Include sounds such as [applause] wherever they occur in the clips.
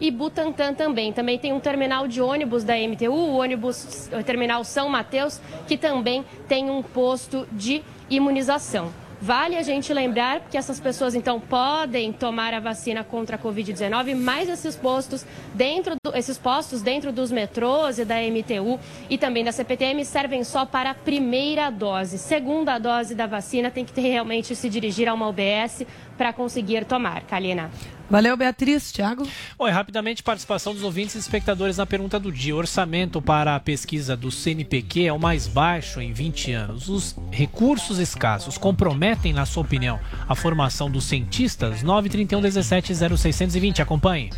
e Butantã também. Também tem um terminal de ônibus da MTU, o ônibus o terminal São Mateus, que também tem um posto de imunização. Vale a gente lembrar que essas pessoas então podem tomar a vacina contra a Covid-19, mas esses postos dentro do, esses postos dentro dos metrôs e da MTU e também da CPTM servem só para a primeira dose. Segunda dose da vacina tem que ter, realmente se dirigir a uma UBS para conseguir tomar. Kalina. Valeu, Beatriz. Tiago? Oi, rapidamente, participação dos ouvintes e espectadores na pergunta do dia. O orçamento para a pesquisa do CNPq é o mais baixo em 20 anos. Os recursos escassos comprometem, na sua opinião, a formação dos cientistas? 931 17 0620. Acompanhe.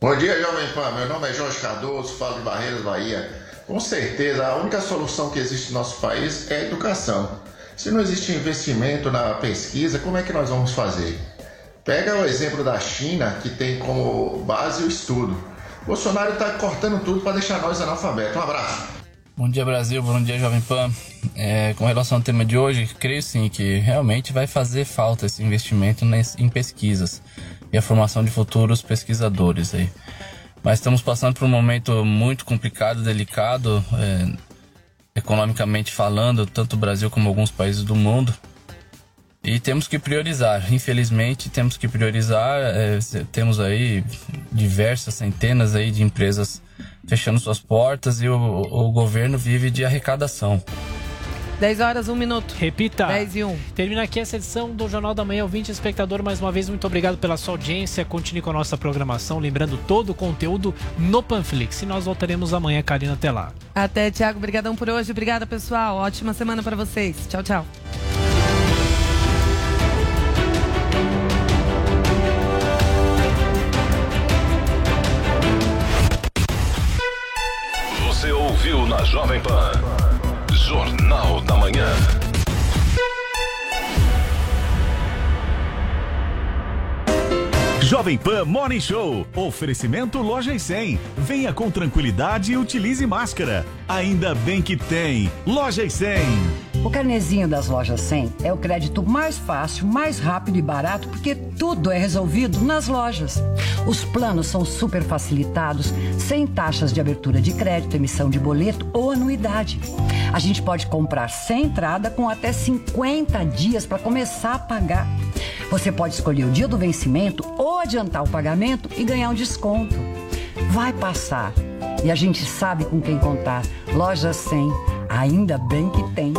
Bom dia, Jovem Pan. Meu nome é Jorge Cardoso, falo de Barreiras, Bahia. Com certeza, a única solução que existe no nosso país é a educação. Se não existe investimento na pesquisa, como é que nós vamos fazer? Pega o exemplo da China, que tem como base o estudo. Bolsonaro está cortando tudo para deixar nós analfabetos. Um abraço. Bom dia, Brasil. Bom dia, Jovem Pan. É, com relação ao tema de hoje, creio sim que realmente vai fazer falta esse investimento em pesquisas e a formação de futuros pesquisadores aí. Mas estamos passando por um momento muito complicado, delicado, é, economicamente falando, tanto o Brasil como alguns países do mundo. E temos que priorizar, infelizmente temos que priorizar. É, temos aí diversas centenas aí de empresas fechando suas portas e o, o governo vive de arrecadação. 10 horas, 1 minuto. Repita. 10 e 1. Termina aqui a sessão do Jornal da Manhã, ouvinte espectador. Mais uma vez, muito obrigado pela sua audiência. Continue com a nossa programação. Lembrando todo o conteúdo no Panflix. E nós voltaremos amanhã, Karina, até lá. Até, Tiago. Obrigadão por hoje. Obrigada, pessoal. Ótima semana para vocês. Tchau, tchau. Ouviu na Jovem Pan. Jornal da Manhã. Jovem Pan Morning Show. Oferecimento Loja e 100. Venha com tranquilidade e utilize máscara. Ainda bem que tem. Loja e 100. O carnezinho das lojas 100 é o crédito mais fácil, mais rápido e barato, porque tudo é resolvido nas lojas. Os planos são super facilitados, sem taxas de abertura de crédito, emissão de boleto ou anuidade. A gente pode comprar sem entrada com até 50 dias para começar a pagar. Você pode escolher o dia do vencimento ou adiantar o pagamento e ganhar um desconto. Vai passar. E a gente sabe com quem contar. Loja 100. Ainda bem que tem.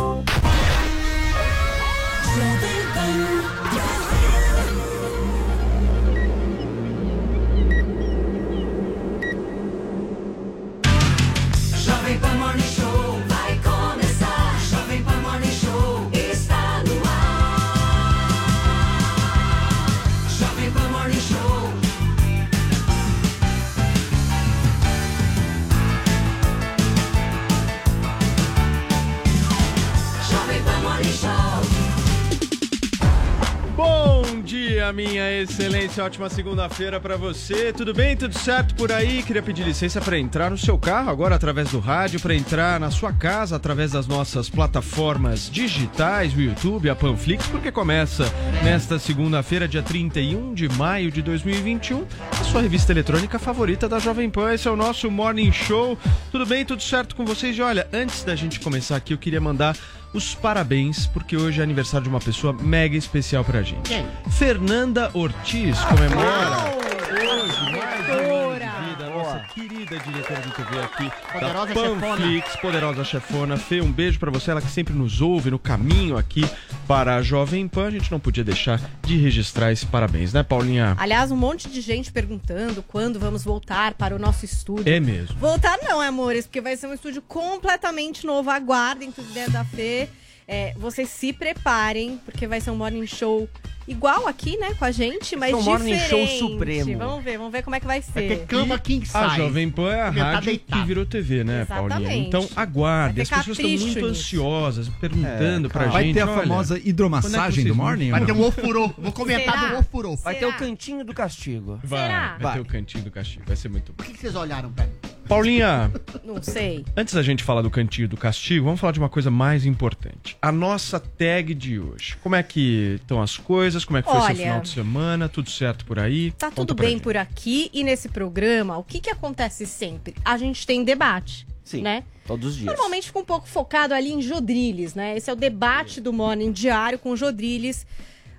Minha excelência. Ótima segunda-feira pra você. Tudo bem? Tudo certo por aí? Queria pedir licença pra entrar no seu carro agora através do rádio, pra entrar na sua casa através das nossas plataformas digitais, o YouTube, a Panflix, porque começa nesta segunda-feira, dia 31 de maio de 2021, a sua revista eletrônica favorita da Jovem Pan. Esse é o nosso Morning Show. Tudo bem? Tudo certo com vocês? E olha, antes da gente começar aqui, eu queria mandar os parabéns, porque hoje é aniversário de uma pessoa mega especial pra gente. Quem? Fernanda Ortiz comemora mais um ano de vida, a nossa querida diretora de TV aqui Poderosa da chefona. Panflix, poderosa chefona. Fê, um beijo pra você, ela que sempre nos ouve no caminho aqui para a Jovem Pan. A gente não podia deixar de registrar esse parabéns, né, Paulinha? Aliás, um monte de gente perguntando quando vamos voltar para o nosso estúdio. É mesmo. Voltar não, amores, porque vai ser um estúdio completamente novo. Aguardem tudo dentro da Fê. É, vocês se preparem, porque vai ser um morning show igual aqui, né, com a gente, mas É morning diferente. show supremo. Vamos ver, vamos ver como é que vai ser. Vai ter cama king size. A Jovem Pan é a tá rádio que virou TV, né, Exatamente. Paulinha? Então aguarde. Vai As pessoas estão muito nisso. ansiosas, perguntando pra Vai gente. ter a olha, famosa é hidromassagem vocês do morning? Vai ter um ofurô. Vou comentar Será? do ofurô. Vai ter o cantinho do castigo. Vai, Será? vai, Vai. ter o cantinho do castigo, vai ser muito bom. O que vocês olharam, pera? Paulinha, Não sei. antes da gente falar do cantinho do castigo, vamos falar de uma coisa mais importante. A nossa tag de hoje. Como é que estão as coisas? Como é que foi seu Olha, final de semana? Tudo certo por aí? Tá Conta tudo bem por aqui e nesse programa, o que que acontece sempre? A gente tem debate, Sim, né? todos os dias. Normalmente fica um pouco focado ali em Jodriles, né? Esse é o debate do Morning Diário com Jodriles.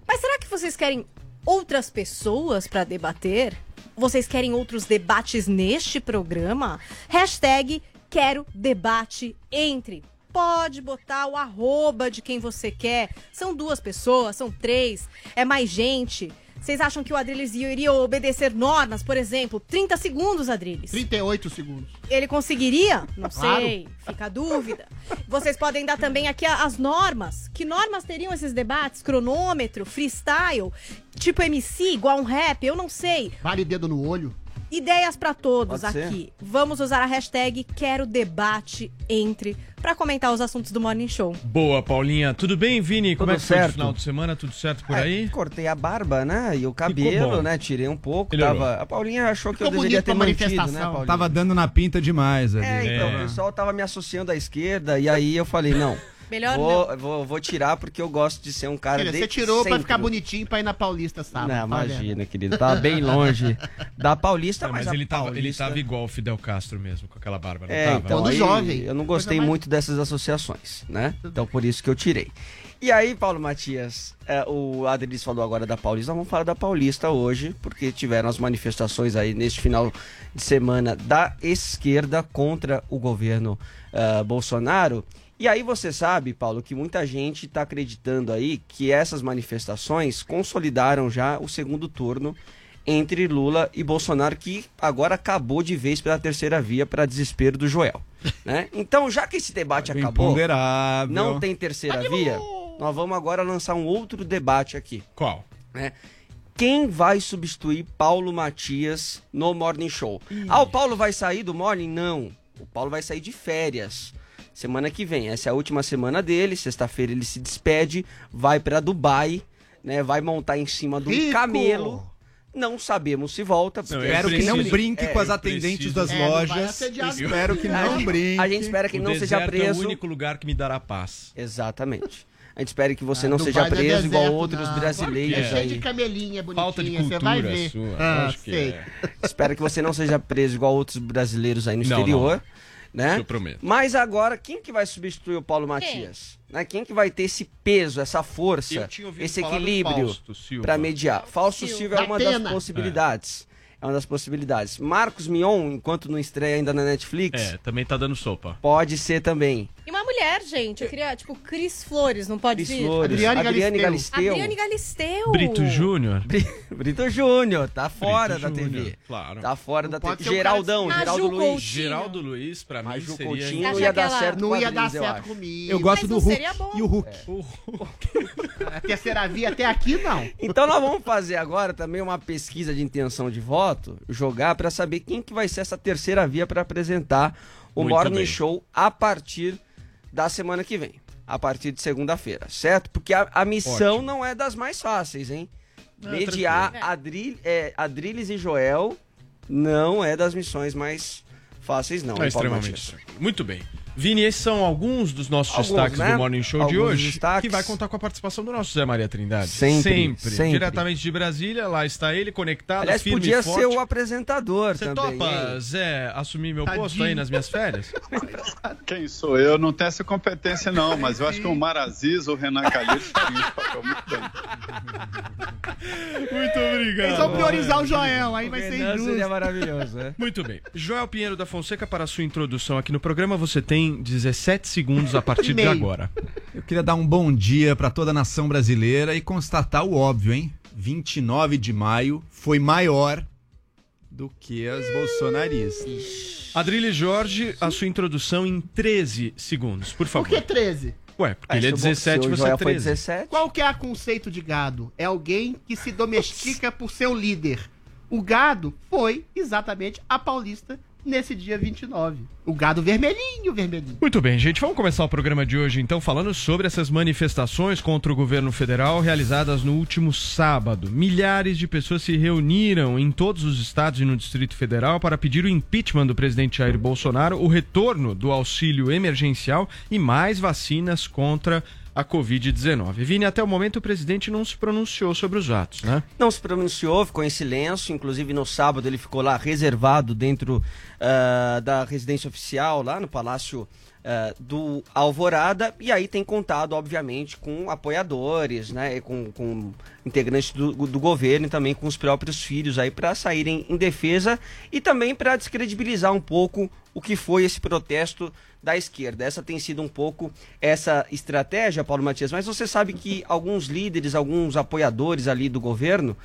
Mas será que vocês querem outras pessoas para debater? Vocês querem outros debates neste programa? Hashtag quero debate entre. Pode botar o arroba de quem você quer. São duas pessoas, são três, é mais gente. Vocês acham que o Adriles iria obedecer normas, por exemplo? 30 segundos, Adriles. 38 segundos. Ele conseguiria? Não Claro. sei, fica a dúvida. Vocês podem dar também aqui as normas. Que normas teriam esses debates? Cronômetro, freestyle, tipo MC, igual um rap, eu não sei. Vale dedo no olho. Ideias pra todos Pode ser. aqui. Vamos usar a hashtag Quero Debate Entre pra comentar os assuntos do Morning Show. Boa, Paulinha. Tudo bem, Vini? Como Tudo é que foi o certo. final de semana? Tudo certo por É, aí? Cortei a barba, né? E o cabelo, né? Tirei um pouco. Tava... A Paulinha achou que Ficou eu deveria ter mantido, né, manifestação. Paulinha? Tava dando na pinta demais ali. É, então, o pessoal tava me associando à esquerda e aí eu falei, não. Melhor vou, vou, vou tirar porque eu gosto de ser um cara dizer, de Você tirou pra centro. ficar bonitinho pra ir na Paulista sábado. Não, tá imagina, querido. Tava bem longe da Paulista, Não, mas, mas a ele tava, ele Paulista... tava igual o Fidel Castro mesmo, com aquela barba, não É, tava? então, aí Eu não gostei muito dessas associações, né? Então por isso que eu tirei. E aí, Paulo Matias, é, o Adriles falou agora da Paulista, vamos falar da Paulista hoje, porque tiveram as manifestações aí neste final de semana da esquerda contra o governo ah, Bolsonaro. E aí você sabe, Paulo, que muita gente está acreditando aí que essas manifestações consolidaram já o segundo turno entre Lula e Bolsonaro, que agora acabou de vez pela terceira via para desespero do Joel. [laughs] Né? Então, já que esse debate Bem acabou, não tem terceira via, nós vamos agora lançar um outro debate aqui. Qual? Né? Quem vai substituir Paulo Matias no Morning Show? Ah, o Paulo vai sair do Morning? Não. O Paulo vai sair de férias. Semana que vem. Essa é a última semana dele. Sexta-feira ele se despede, vai para Dubai, né? Vai montar em cima de um Rico! camelo. Não sabemos se volta. porque- Espero que não brinque É, com as atendentes preciso- das É, não lojas. não. Espero que não brinque. A gente espera que O não seja preso. É o único lugar que me dará paz. Exatamente. A gente espera que você Ah, não Dubai seja não é preso igual deserto, outros não. brasileiros É cheio aí. de camelinha bonitinha, Falta de você vai cultura ver. sua, Ah, acho que é. Espero que você não seja preso igual outros brasileiros aí no Não, exterior. Né? Isso eu prometo. Mas agora, quem que vai substituir o Paulo Matias? Né? Quem que vai ter esse peso, essa força, Eu tinha ouvido esse falar do equilíbrio para mediar? Fausto Silva. Silva é uma das possibilidades. É. uma das possibilidades. Marcos Mion, enquanto não estreia ainda na Netflix, É, também tá dando sopa. pode ser também. E uma mulher, gente. Eu queria, tipo, Cris Flores, não pode Cris vir? Flores, Adriane Adriane, Galisteu. Galisteu. Adriane Galisteu. Brito Júnior? Brito Júnior, tá fora da Júnior, TV. claro. Tá fora da pode TV. Geraldão, cara- Geraldo Luiz. Coutinho. Geraldo Luiz, pra mim, Maju seria... Coutinho não ia dar ela- certo Não ia dar certo comigo. Eu gosto Mas do não Hulk seria bom. e o Hulk. A terceira via até aqui, não. Então nós vamos fazer agora também uma pesquisa de intenção de voto, jogar pra saber quem que vai ser essa terceira via pra apresentar o Muito Morning bem. Show a partir da semana que vem, a partir de segunda-feira, certo? Porque a, a missão Ótimo. não é das mais fáceis, hein? É, Mediar. Adri, é, Adriles e Joel não é das missões mais fáceis, não. É extremamente. Muito bem. Vini, esses são alguns dos nossos Alguns, destaques né? do Morning Show de Alguns hoje, destaques. que vai contar com a participação do nosso Zé Maria Trindade. Sempre, sempre. Diretamente de Brasília, lá está ele, conectado, Aliás, firme podia e forte. ser o apresentador Você também. topa, hein? Zé, assumir meu Tadinho. posto aí nas minhas férias? [laughs] Quem sou eu? Não tenho essa competência, não, mas eu acho que o Maraziz ou o Renan Calheiros fariam esse papel muito bem. [laughs] Muito obrigado. Eles vão priorizar o Joel, aí vai ser Renan injusto. seria maravilhoso, né? Muito bem. Joel Pinheiro da Fonseca, para a sua introdução aqui no programa, você tem 17 segundos a partir de agora. Eu queria dar um bom dia para toda a nação brasileira e constatar o óbvio, hein? 29 de maio foi maior do que as bolsonaristas. Adrilho Jorge, a sua introdução em 13 segundos, por Por favor. que 13? Ué, porque Ah, ele é se o- 17 se e você é Joel foi 13. 17. Qual que é o conceito de gado? É alguém que se domestica por seu líder. O gado foi exatamente a Paulista nesse dia 29. O gado vermelhinho, vermelhinho. Muito bem, gente, vamos começar o programa de hoje então falando sobre essas manifestações contra o governo federal realizadas no último sábado. Milhares de pessoas se reuniram em todos os estados e no Distrito Federal para pedir o impeachment do presidente Jair Bolsonaro, o retorno do auxílio emergencial e mais vacinas contra a Covid-19. Vini, até o momento o presidente não se pronunciou sobre os atos, né? Não se pronunciou, ficou em silêncio. Inclusive no sábado ele ficou lá reservado dentro ah, da residência oficial, lá no Palácio ah, do Alvorada. E aí tem contado, obviamente, com apoiadores, né? Com, com integrantes do, do governo e também com os próprios filhos aí para saírem em defesa e também para descredibilizar um pouco o que foi esse protesto da esquerda. Essa tem sido um pouco essa estratégia, Paulo Matias. Mas você sabe que alguns líderes, alguns apoiadores ali do governo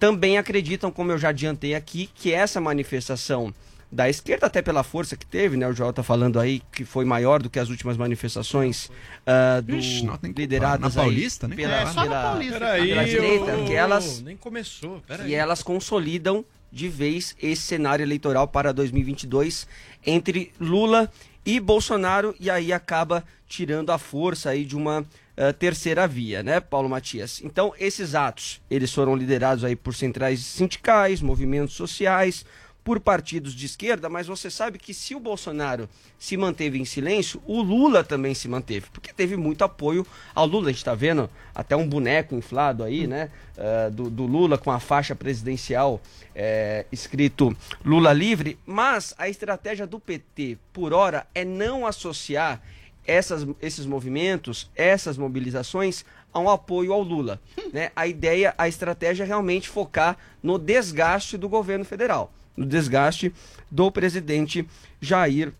também acreditam, como eu já adiantei aqui, que essa manifestação da esquerda, até pela força que teve, né? O Joel tá falando aí que foi maior do que as últimas manifestações ah, do, Ixi, não tem culpa. lideradas Na aí Paulista, nem pela. É, só na pela- Paulista. Pela direita, ô, que elas Nem começou, peraí. e elas consolidam de vez esse cenário eleitoral para 2022 entre Lula e Bolsonaro e aí acaba tirando a força aí de uma eh, terceira via, né, Paulo Matias? Então, esses atos, eles foram liderados aí por centrais sindicais, movimentos sociais, por partidos de esquerda, mas você sabe que se o Bolsonaro se manteve em silêncio, o Lula também se manteve, porque teve muito apoio ao Lula. A gente está vendo até um boneco inflado aí, né? eh, do, do Lula com a faixa presidencial eh, escrito Lula livre, mas a estratégia do PT, por hora, é não associar essas, esses movimentos, essas mobilizações a um apoio ao Lula. Né? A ideia, a estratégia é realmente focar no desgaste do governo federal, no desgaste do presidente Jair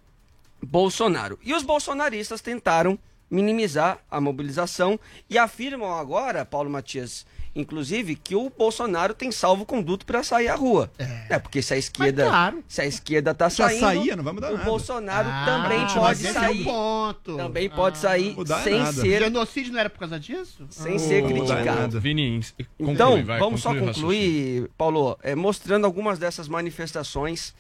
Bolsonaro. E os bolsonaristas tentaram minimizar a mobilização e afirmam agora, Paulo Matias, inclusive, que o Bolsonaro tem salvo conduto para sair à rua. É, porque se a esquerda, Mas claro. se a esquerda tá Já saindo, saía, não vai mudar o nada. Bolsonaro Ah, também pode esse sair. É um ponto. Também pode sair Mudar sem nada. ser Genocídio não era por causa disso? sem ser Mudar criticado. nada. Vini, conclui, Então, vai, vamos só conclui raciocínio. concluir, Paulo, é, mostrando algumas dessas manifestações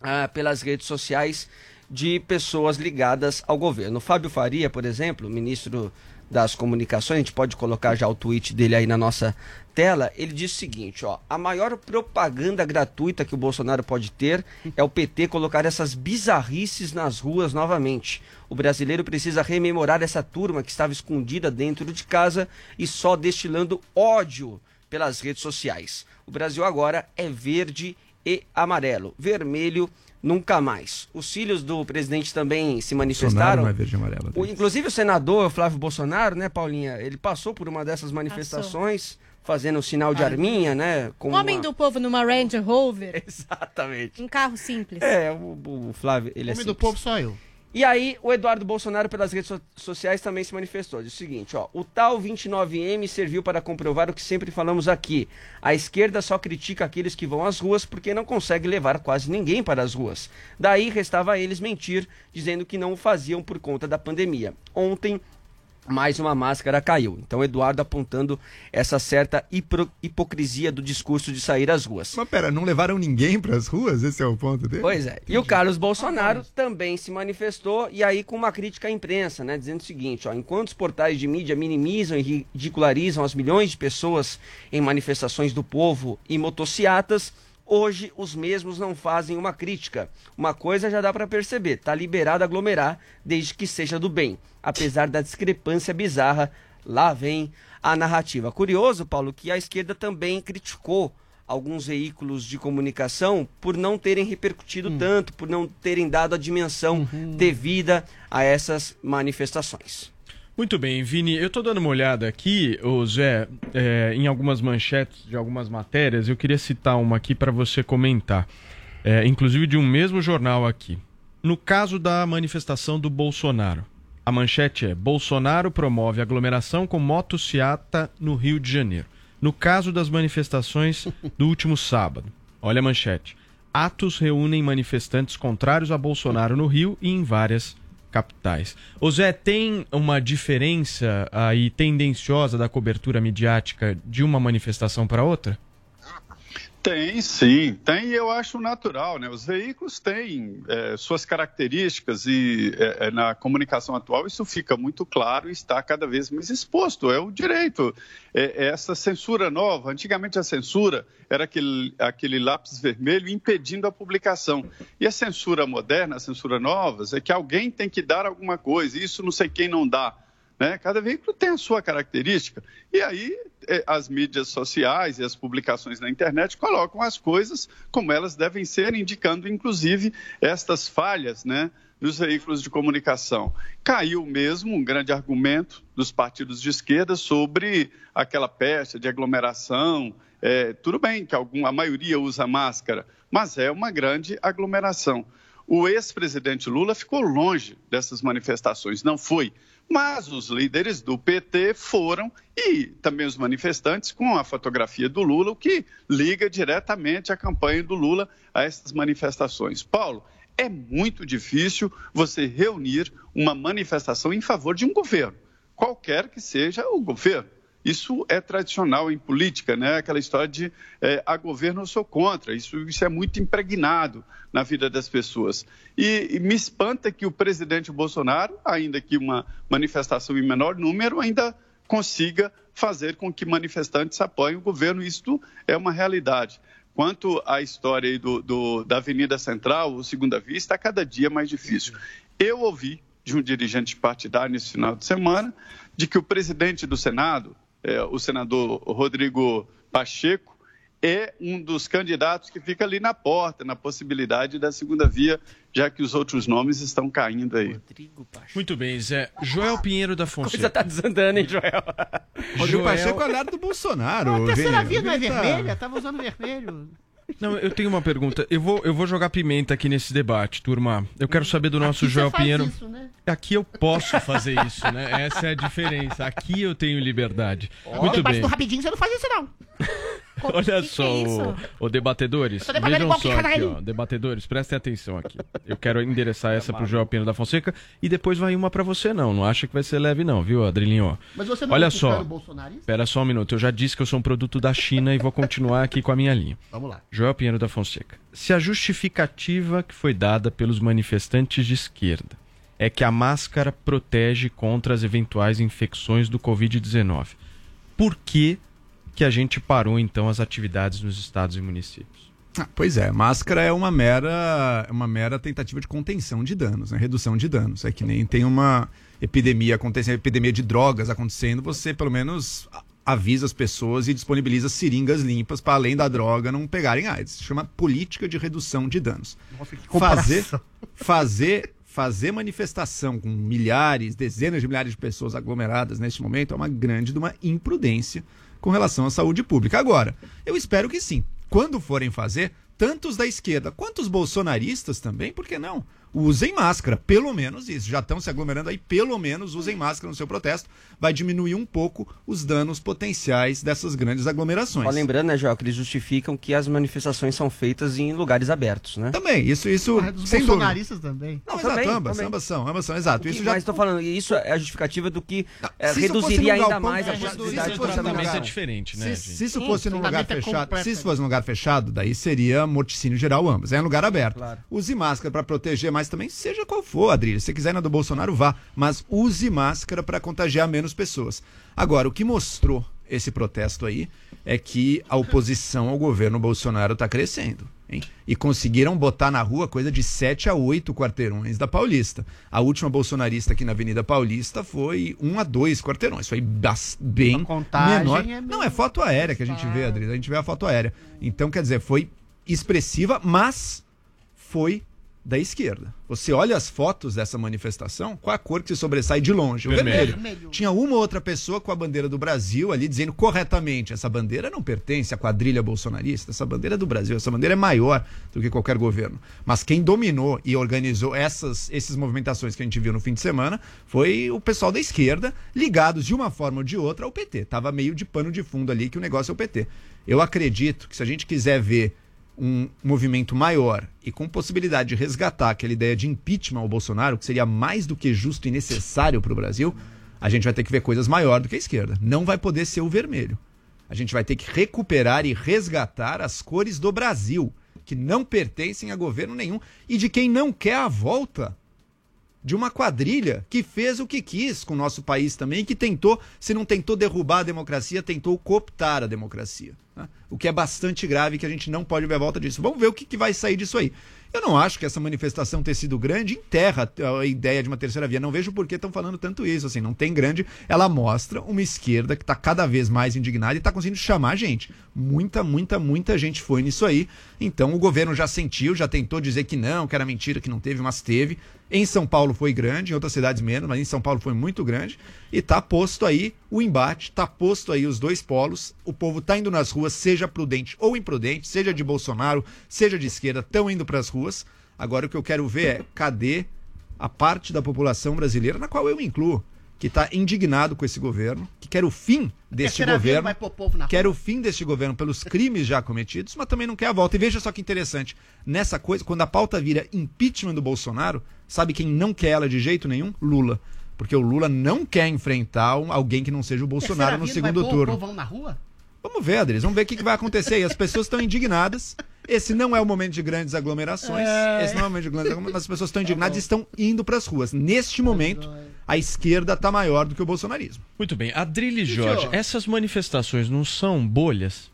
ah, pelas redes sociais de pessoas ligadas ao governo. Fábio Faria, por exemplo, ministro das comunicações, a gente pode colocar já o tweet dele aí na nossa tela, ele diz o seguinte, ó, a maior propaganda gratuita que o Bolsonaro pode ter é o PT colocar essas bizarrices nas ruas novamente. O brasileiro precisa rememorar essa turma que estava escondida dentro de casa e só destilando ódio pelas redes sociais. O Brasil agora é verde e amarelo. Vermelho nunca mais. Os filhos do presidente também se Bolsonaro manifestaram. não é verde amarelo. O- inclusive o senador Flávio Bolsonaro, né, Paulinha? Ele passou por uma dessas manifestações, fazendo o sinal de arminha, né? Com Um homem uma- do povo numa Range Rover. [laughs] Exatamente. Um carro simples. É, o, o Flávio, ele é Homem do simples. povo sou eu. E aí, o Eduardo Bolsonaro, pelas redes so- sociais, também se manifestou. Diz o seguinte, ó. O tal 29M serviu para comprovar o que sempre falamos aqui. A esquerda só critica aqueles que vão às ruas porque não consegue levar quase ninguém para as ruas. Daí, restava a eles mentir, dizendo que não o faziam por conta da pandemia. Ontem, mais uma máscara caiu. Então, Eduardo apontando essa certa hipro- hipocrisia do discurso de sair às ruas. Mas pera, não levaram ninguém pras ruas? Esse é o ponto dele? Pois é. E o Carlos Bolsonaro também se manifestou e aí com uma crítica à imprensa, né, dizendo o seguinte, ó, enquanto os portais de mídia minimizam e ridicularizam as milhões de pessoas em manifestações do povo e motociatas, hoje os mesmos não fazem uma crítica. Uma coisa já dá para perceber, tá liberado aglomerar desde que seja do bem, apesar da discrepância bizarra. Lá vem a narrativa. Curioso, Paulo, que a esquerda também criticou alguns veículos de comunicação por não terem repercutido tanto, por não terem dado a dimensão devida a essas manifestações. Muito bem, Vini, eu tô dando uma olhada aqui, ô Zé, é, em algumas manchetes de algumas matérias, eu queria citar uma aqui para você comentar, é, inclusive de um mesmo jornal aqui. No caso da manifestação do Bolsonaro, a manchete é: Bolsonaro promove aglomeração com motociata no Rio de Janeiro. No caso das manifestações do último sábado, olha a manchete: atos reúnem manifestantes contrários a Bolsonaro no Rio e em várias capitais. Ô Zé, tem uma diferença aí tendenciosa da cobertura midiática de uma manifestação para outra? Tem, sim, tem e eu acho natural, né? Os veículos têm é, suas características e é, é, na comunicação atual isso fica muito claro e está cada vez mais exposto. É o direito. É, é essa censura nova, antigamente a censura era aquele, aquele lápis vermelho impedindo a publicação. E a censura moderna, a censura nova, é que alguém tem que dar alguma coisa, isso não sei quem não dá. Né? Cada veículo tem a sua característica. E aí eh, as mídias sociais e as publicações na internet colocam as coisas como elas devem ser, indicando inclusive estas falhas né, nos veículos de comunicação. Caiu mesmo um grande argumento dos partidos de esquerda sobre aquela peste de aglomeração. É, tudo bem que algum, a maioria usa máscara, mas é uma grande aglomeração. O ex-presidente Lula ficou longe dessas manifestações, não foi. Mas os líderes do PT foram e também os manifestantes com a fotografia do Lula, o que liga diretamente a campanha do Lula a essas manifestações. Paulo, é muito difícil você reunir uma manifestação em favor de um governo, qualquer que seja o governo. Isso é tradicional em política, né? Aquela história de é, a governo eu sou contra. Isso, isso é muito impregnado na vida das pessoas. E, e, me espanta que o presidente Bolsonaro, ainda que uma manifestação em menor número, ainda consiga fazer com que manifestantes apoiem o governo. Isto é uma realidade. Quanto à história do, do, da Avenida Central, o Segunda Vista, a cada dia mais difícil. Eu ouvi de um dirigente partidário nesse final de semana de que o presidente do Senado, é, o senador Rodrigo Pacheco, é um dos candidatos que fica ali na porta, na possibilidade da segunda via, já que os outros nomes estão caindo aí. Muito bem, Zé. Joel Pinheiro da Fonseca. Coisa tá desandando, hein, Joel? Rodrigo Pacheco é aliado do Bolsonaro. A terceira via não é tá- vermelha? Tava usando vermelho. Não, eu tenho uma pergunta. Eu vou, eu vou jogar pimenta aqui nesse debate, turma. Eu quero saber do nosso Aqui Joel Pinheiro. isso, né? Aqui eu posso fazer isso, né? Essa é a diferença. Aqui eu tenho liberdade. Muito Debaixo bem. do rapidinho você não faz isso, não. Olha só, é isso? o, o debatedores. Eu tô debatendo Vejam igual só que aqui, ó. Debatedores, prestem atenção aqui. Eu quero endereçar essa pro Joel Pinheiro da Fonseca e depois vai uma pra você, não. Não acha que vai ser leve, não, viu, Adrilinho? Mas você não Olha é só. Espera só um minuto. Eu já disse que eu sou um produto da China e vou continuar aqui com a minha linha. Vamos lá. Joel Pinheiro da Fonseca. Se a justificativa que foi dada pelos manifestantes de esquerda é que a máscara protege contra as eventuais infecções do Covid-19, por que, que a gente parou então as atividades nos estados e municípios? Ah, pois é, máscara é uma mera, uma mera tentativa de contenção de danos, né? redução de danos. É que nem tem uma epidemia acontecendo, epidemia de drogas acontecendo, você pelo menos avisa as pessoas e disponibiliza seringas limpas para além da droga não pegarem AIDS. Se chama política de redução de danos. Nossa, que fazer, fazer, fazer manifestação com milhares, dezenas de milhares de pessoas aglomeradas neste momento é uma grande de uma imprudência com relação à saúde pública. Agora, eu espero que sim. Quando forem fazer, tanto os da esquerda quanto os bolsonaristas também, por que não? Usem máscara, pelo menos isso. Já estão se aglomerando aí, pelo menos usem máscara no seu protesto. Vai diminuir um pouco os danos potenciais dessas grandes aglomerações. Só lembrando, né, Joel, que eles justificam que as manifestações são feitas em lugares abertos, né? Também, isso, isso, Ah, dos sem dúvida. bolsonaristas também. Não, Também, exato, ambas, também. ambas são, ambas são, exato. Isso já Mas tô falando, isso é a justificativa do que é, se isso fosse reduziria ainda galpão, mais a é, possibilidade se de contaminação. lugar- diferente, Se, né, se gente? isso Sim, fosse num lugar tratamento é fechado, completo, se isso fosse num lugar fechado, daí seria morticínio geral ambas. É um lugar aberto. Use máscara para proteger mais também, seja qual for, Adrilho. Se quiser ir na do Bolsonaro, vá, mas use máscara para contagiar menos pessoas. Agora, o que mostrou esse protesto aí é que a oposição ao governo Bolsonaro está crescendo. hein? E conseguiram botar na rua coisa de 7 a 8 quarteirões da Paulista. A última bolsonarista aqui na Avenida Paulista foi 1 a 2 quarteirões. Foi bem menor. é Não, é foto aérea que a gente vê, Adri. A gente vê a foto aérea. Então, quer dizer, foi expressiva, mas foi da esquerda. Você olha as fotos dessa manifestação, qual a cor que se sobressai de longe? O Vermelho. vermelho. Tinha uma ou outra pessoa com a bandeira do Brasil ali dizendo corretamente: essa bandeira não pertence à quadrilha bolsonarista, essa bandeira é do Brasil, essa bandeira é maior do que qualquer governo. Mas quem dominou e organizou essas, essas movimentações que a gente viu no fim de semana foi o pessoal da esquerda, ligados de uma forma ou de outra ao PT. Tava meio de pano de fundo ali que o negócio é o PT. Eu acredito que se a gente quiser ver um movimento maior e com possibilidade de resgatar aquela ideia de impeachment ao Bolsonaro, que seria mais do que justo e necessário para o Brasil, a gente vai ter que ver coisas maior do que a esquerda. Não vai poder ser o vermelho. A gente vai ter que recuperar e resgatar as cores do Brasil, que não pertencem a governo nenhum e de quem não quer a volta de uma quadrilha que fez o que quis com o nosso país também, que tentou, se não tentou derrubar a democracia, tentou cooptar a democracia. Né? O que é bastante grave que a gente não pode ver a volta disso. Vamos ver o que, que vai sair disso aí. Eu não acho que essa manifestação ter sido grande enterra a ideia de uma terceira via. Não vejo por que estão falando tanto isso. Assim, não tem grande. Ela mostra uma esquerda que está cada vez mais indignada e está conseguindo chamar gente. Muita, muita, muita gente foi nisso aí. Então o governo já sentiu, já tentou dizer que não, que era mentira, que não teve, mas teve. Em São Paulo foi grande, em outras cidades menos, mas em São Paulo foi muito grande. E tá posto aí o embate, tá posto aí os dois polos. O povo tá indo nas ruas, seja prudente ou imprudente, seja de Bolsonaro, seja de esquerda, estão indo para as ruas. Agora o que eu quero ver é cadê a parte da população brasileira, na qual eu incluo, que está indignado com esse governo, que quer o fim deste governo, quer o fim deste governo pelos crimes já cometidos, mas também não quer a volta. E veja só que interessante, nessa coisa, quando a pauta vira impeachment do Bolsonaro, sabe quem não quer ela de jeito nenhum? Lula. Porque o Lula não quer enfrentar alguém que não seja o Bolsonaro no segundo turno. povão na rua? Vamos ver, Adris, vamos ver o que, que vai acontecer aí. As pessoas estão indignadas. Esse não é o momento de grandes aglomerações. É. Esse não é o momento de grandes aglomerações. As pessoas estão indignadas e estão indo para as ruas. Neste momento, a esquerda está maior do que o bolsonarismo. Muito bem. Adrilho Gente, Jorge, ó. essas manifestações não são bolhas?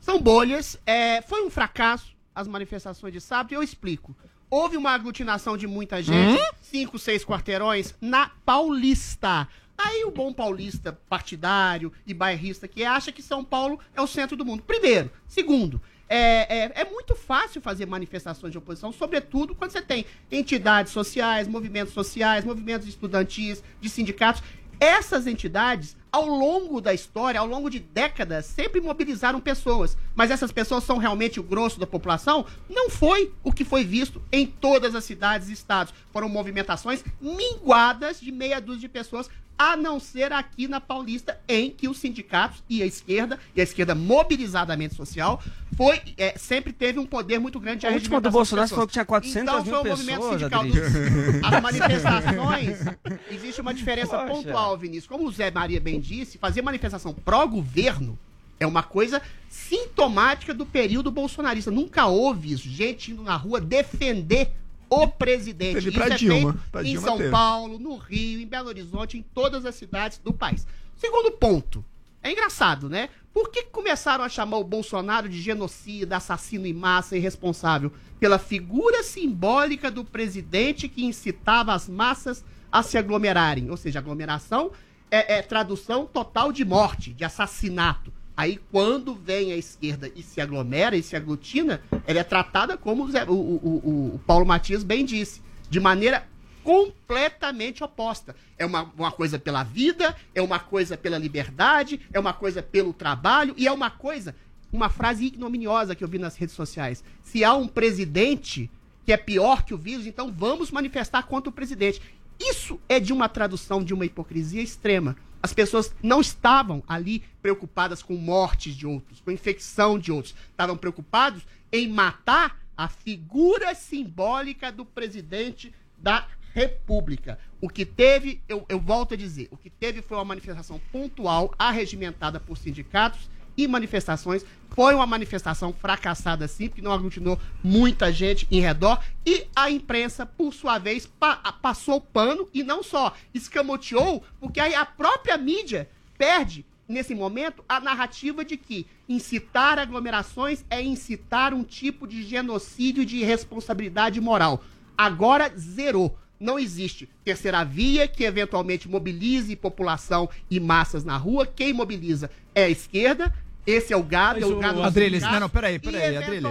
São bolhas. é, foi um fracasso as manifestações de sábado e eu explico. Houve uma aglutinação de muita gente, Hum? cinco, seis quarteirões, na Paulista. Aí o bom paulista partidário e bairrista que acha que São Paulo é o centro do mundo. Primeiro. Segundo, é, é, é muito fácil fazer manifestações de oposição, sobretudo quando você tem entidades sociais, movimentos sociais, movimentos estudantis, de sindicatos. Essas entidades, ao longo da história, ao longo de décadas, sempre mobilizaram pessoas. Mas essas pessoas são realmente o grosso da população? Não foi o que foi visto em todas as cidades e estados. Foram movimentações minguadas de meia dúzia de pessoas, a não ser aqui na Paulista, em que os sindicatos e a esquerda, e a esquerda mobilizadamente social, foi, é, sempre teve um poder muito grande de A última do Bolsonaro pessoas. falou que tinha 400 então, mil foi o movimento pessoas, sindical dos- As manifestações, [laughs] existe uma diferença Poxa. pontual, Vinícius. Como o Zé Maria bem disse, fazer manifestação pró-governo é uma coisa sintomática do período bolsonarista. Nunca houve isso. Gente indo na rua defender o presidente. Teve Isso pra é Dilma. feito Pra em Dilma São teve. Paulo, no Rio, em Belo Horizonte, em todas as cidades do país. Segundo ponto. É engraçado, né? Por que que começaram a chamar o Bolsonaro de genocida, assassino em massa, irresponsável? Pela figura simbólica do presidente que incitava as massas a se aglomerarem. Ou seja, aglomeração é, é tradução total de morte, de assassinato. Aí, quando vem a esquerda e se aglomera e se aglutina, ela é tratada como o, Zé- o- o- o- Paulo Matias bem disse, de maneira completamente oposta. É uma, uma coisa pela vida, é uma coisa pela liberdade, é uma coisa pelo trabalho e é uma coisa, uma frase ignominiosa que eu vi nas redes sociais. Se há um presidente que é pior que o vírus, então vamos manifestar contra o presidente. Isso é de uma tradução de uma hipocrisia extrema. As pessoas não estavam ali preocupadas com mortes de outros, com infecção de outros. Estavam preocupados em matar a figura simbólica do presidente da República. O que teve, eu, eu volto a dizer, o que teve foi uma manifestação pontual, arregimentada por sindicatos e manifestações. Foi uma manifestação fracassada, sim, porque não aglutinou muita gente em redor. E a imprensa, por sua vez, pa- passou pano e não só, escamoteou, porque aí a própria mídia perde, nesse momento, a narrativa de que incitar aglomerações é incitar um tipo de genocídio de irresponsabilidade moral. Agora zerou. Não existe terceira via que eventualmente mobilize população e massas na rua. Quem mobiliza é a esquerda. Esse é o gado, é o gado dos Adriles, não, não, peraí, peraí, Adriles.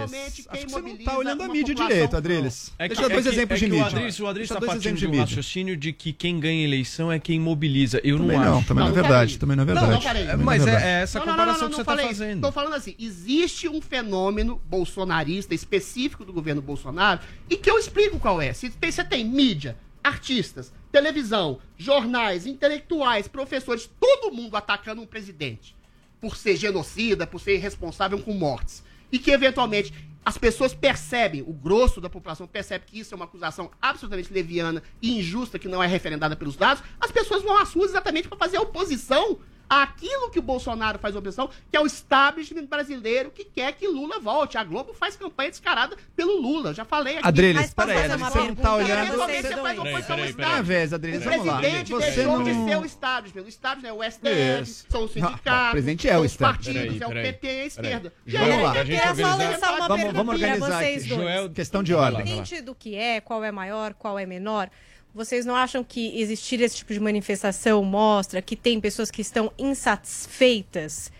Acho que você não tá olhando a mídia direito, Adriles. É que, Deixa eu dar dois é que- exemplos é de mídia. O Adris, o Adris Deixa tá dois partindo exemplos de um mídia. raciocínio de que quem ganha eleição é quem mobiliza. Eu Também não, não, acho. também não é verdade, também não é verdade. Não, não falei. É, mas Também não é, é é essa comparação não, não, que você falei tá fazendo. Tô falando assim, existe um fenômeno bolsonarista específico do governo Bolsonaro e que eu explico qual é. Se você tem mídia, artistas, televisão, jornais, intelectuais, professores, todo mundo atacando um presidente por ser genocida, por ser irresponsável com mortes. E que eventualmente as pessoas percebem, o grosso da população percebe que isso é uma acusação absolutamente leviana e injusta que não é referendada pelos dados, as pessoas vão às ruas exatamente para fazer oposição àquilo que o Bolsonaro faz oposição, que é o establishment brasileiro que quer que Lula volte. A Globo faz campanha descarada pelo Lula. Já falei aqui. Adriles, peraí, você não tá pergunta? olhando- Eventualmente Você- você faz Peraí, oposição ao peraí, Estado. peraí. Vez, Adriles, O lá. presidente Você deixou de não- ser o establishment. O establishment é o STF, Isso. são os Ah, sindicatos, o presidente é o são os partidos, é o PT e a esquerda. peraí. Vamos lá. eu queria só lançar uma Vamos- pergunta vamos pra vocês aqui. dois. Joel, questão de ordem. Independente do que é, qual é maior, qual é menor, vocês não acham que existir esse tipo de manifestação mostra que tem pessoas que estão insatisfeitas?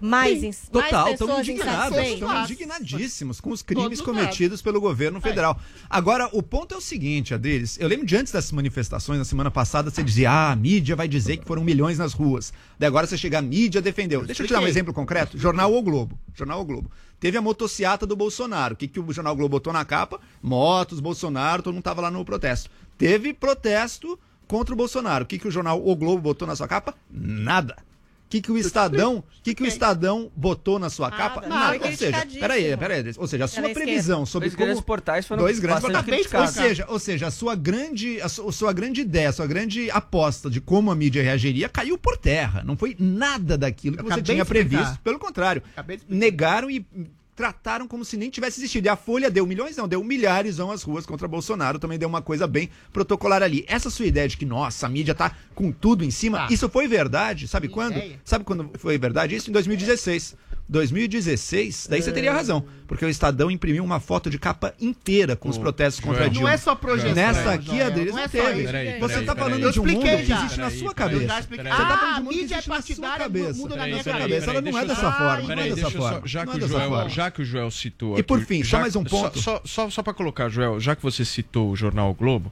Mais, Sim, ins- Total, mais estamos pessoas indignados, estamos indignadíssimos com os crimes Todos cometidos pelo governo federal. Agora, o ponto é o seguinte, Adriles, eu lembro de antes dessas manifestações, na semana passada, você dizia, ah, a mídia vai dizer que foram milhões nas ruas. Daí agora você chega, a mídia defendeu. Deixa eu te dar um exemplo concreto. Jornal O Globo. Jornal O Globo. Teve a motociata do Bolsonaro. O que, que o Jornal o Globo botou na capa? Motos, Bolsonaro, todo mundo tava lá no protesto. Teve protesto contra o Bolsonaro. O que, que o Jornal O Globo botou na sua capa? Nada. O que, que o Estadão, [laughs] que que o Estadão botou na sua capa? Nada. Ou Foi seja, criticadíssimo. peraí, peraí. Ou seja, a sua previsão sobre Dois como... grandes portais foram Dois grandes portais. Ou seja, ou seja, a sua grande, a su- a sua grande ideia, a sua grande aposta de como a mídia reagiria caiu por terra. Não foi nada daquilo que Eu você tinha previsto. Pelo contrário, negaram e trataram como se nem tivesse existido. E a Folha deu milhões, não, deu milhares vão às ruas contra Bolsonaro, também deu uma coisa bem protocolar ali. Essa sua ideia de que, nossa, a mídia tá com tudo em cima, isso foi verdade, sabe quando? Sabe quando foi verdade isso? Em 2016. 2016, daí você teria É. razão, porque o Estadão imprimiu uma foto de capa inteira com os protestos contra Joel. Dilma. Não é só projeção, Nessa aqui, Adriles, não não, é só teve. Peraí, você peraí, tá peraí. falando de um mundo que já. existe na sua cabeça. Você tá Ah, falando de a um mundo que mídia é existe na sua cabeça. muda na Peraí, minha cabeça. Ela não é dessa forma, não é dessa forma. Já que, é o Joel, citou. E por fim, só mais um ponto. Só, para colocar, Joel, já que você citou o Jornal Globo,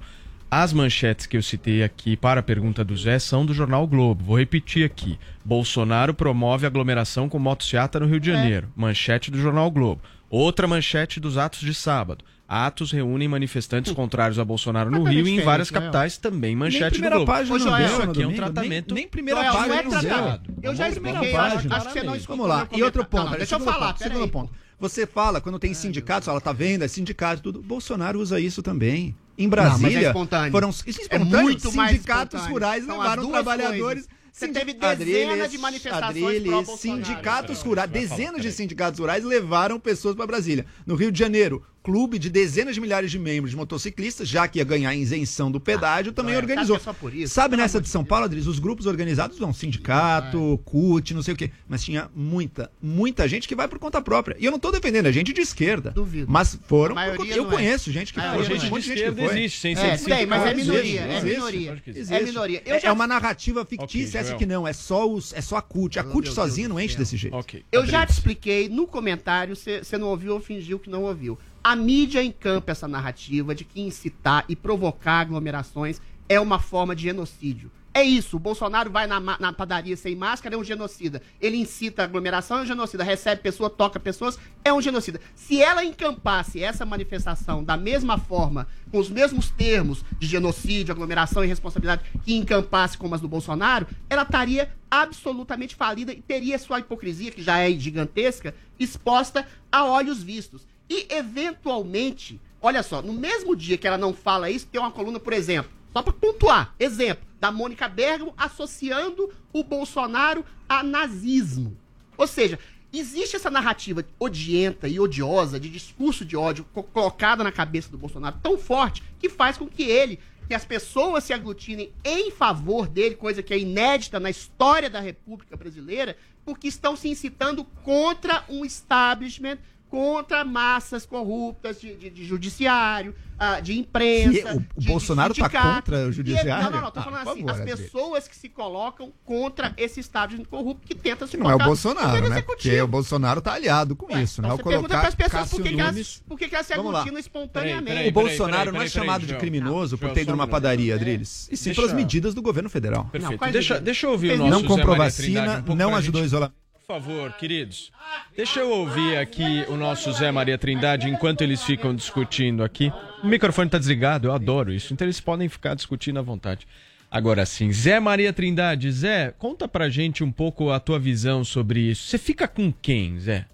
as manchetes que eu citei aqui para a pergunta do Zé são do Jornal Globo. Vou repetir aqui. Bolsonaro promove aglomeração com motociata no Rio de Janeiro. Manchete do Jornal Globo. Outra manchete dos atos de sábado. Atos reúnem manifestantes contrários a Bolsonaro no Rio e em várias capitais, também Nem manchete do primeira Globo. página Ô, não Joel, Isso aqui é um domingo, tratamento Nem, nem primeira Joel, página não é não deu. tratamento. Eu já expliquei, página. acho que você não escutou Vamos lá. E outro comentário. ponto. Não, peraí, deixa eu falar. Segundo ponto. Você fala, quando tem sindicatos, ela tá vendo, é sindicato, tudo. Bolsonaro usa isso também. Em Não, mas é Brasília, espontâneo. foram É muito mais sindicatos rurais levaram trabalhadores. coisas. Você Sindi- teve dezenas Adriles, de manifestações Adriles, sindicatos rurais, dezenas de sindicatos rurais levaram pessoas para Brasília. No Rio de Janeiro, clube de dezenas de milhares de membros de motociclistas, já que ia ganhar isenção do pedágio, também Joel, organizou. é só por isso? Sabe nessa de São Paulo, Adriles, os grupos organizados vão sindicato, CUT, não sei o quê, mas tinha muita, muita gente que vai por conta própria. E eu não tô defendendo a gente de esquerda. Duvido. Mas foram, por conta- eu é. conheço gente que foi, gente, é. um de gente que esquerda foi. existe, sem É, ser tem, mas é Existe, minoria, é existe. minoria. Existe. É minoria. Eu É, já- é uma narrativa fictícia essa que não, é só, os, é só a CUT. A CUT sozinha não enche desse jeito. Eu já te expliquei no comentário, você não ouviu ou fingiu que não ouviu. A mídia encampa essa narrativa de que incitar e provocar aglomerações é uma forma de genocídio. É isso, o Bolsonaro vai na, na padaria sem máscara, é um genocida. Ele incita a aglomeração, é um genocida. Recebe pessoa, toca pessoas, é um genocida. Se ela encampasse essa manifestação da mesma forma, com os mesmos termos de genocídio, aglomeração e responsabilidade que encampasse como as do Bolsonaro, ela estaria absolutamente falida e teria sua hipocrisia, que já é gigantesca, exposta a olhos vistos. E, eventualmente, olha só, no mesmo dia que ela não fala isso, tem uma coluna, por exemplo, só para pontuar, exemplo, da Mônica Bergamo associando o Bolsonaro a nazismo. Ou seja, existe essa narrativa odienta e odiosa, de discurso de ódio co- colocada na cabeça do Bolsonaro tão forte que faz com que ele, que as pessoas se aglutinem em favor dele, coisa que é inédita na história da República Brasileira, porque estão se incitando contra um establishment, contra massas corruptas de, de- de judiciário, ah, de imprensa. Que o- o de- Bolsonaro tá sindicato. contra o E- judiciário? não, não, não, tô Ah, falando por assim, favor, as pessoas que se colocam contra esse establishment corrupto que tenta se Que não é o Bolsonaro, né? Porque o Bolsonaro tá aliado com isso, né? Então O você pergunta para as pessoas por que, que elas, por que, que elas se aglutinam espontaneamente. Peraí, O Bolsonaro não é peraí, chamado de criminoso por ter ido um numa padaria, Adriles. E sim Deixa- pelas medidas do governo federal. Perfeito. quais deixa, deixa eu ouvir o Não nosso Não comprou vacina, não ajudou o isolamento. Por favor, queridos. Deixa eu ouvir aqui o nosso Zé Maria Trindade enquanto eles ficam discutindo aqui. O microfone tá desligado, eu adoro isso. Então eles podem ficar discutindo à vontade. Agora sim, Zé Maria Trindade. Zé, conta pra gente um pouco a tua visão sobre isso. Você fica com quem, Zé?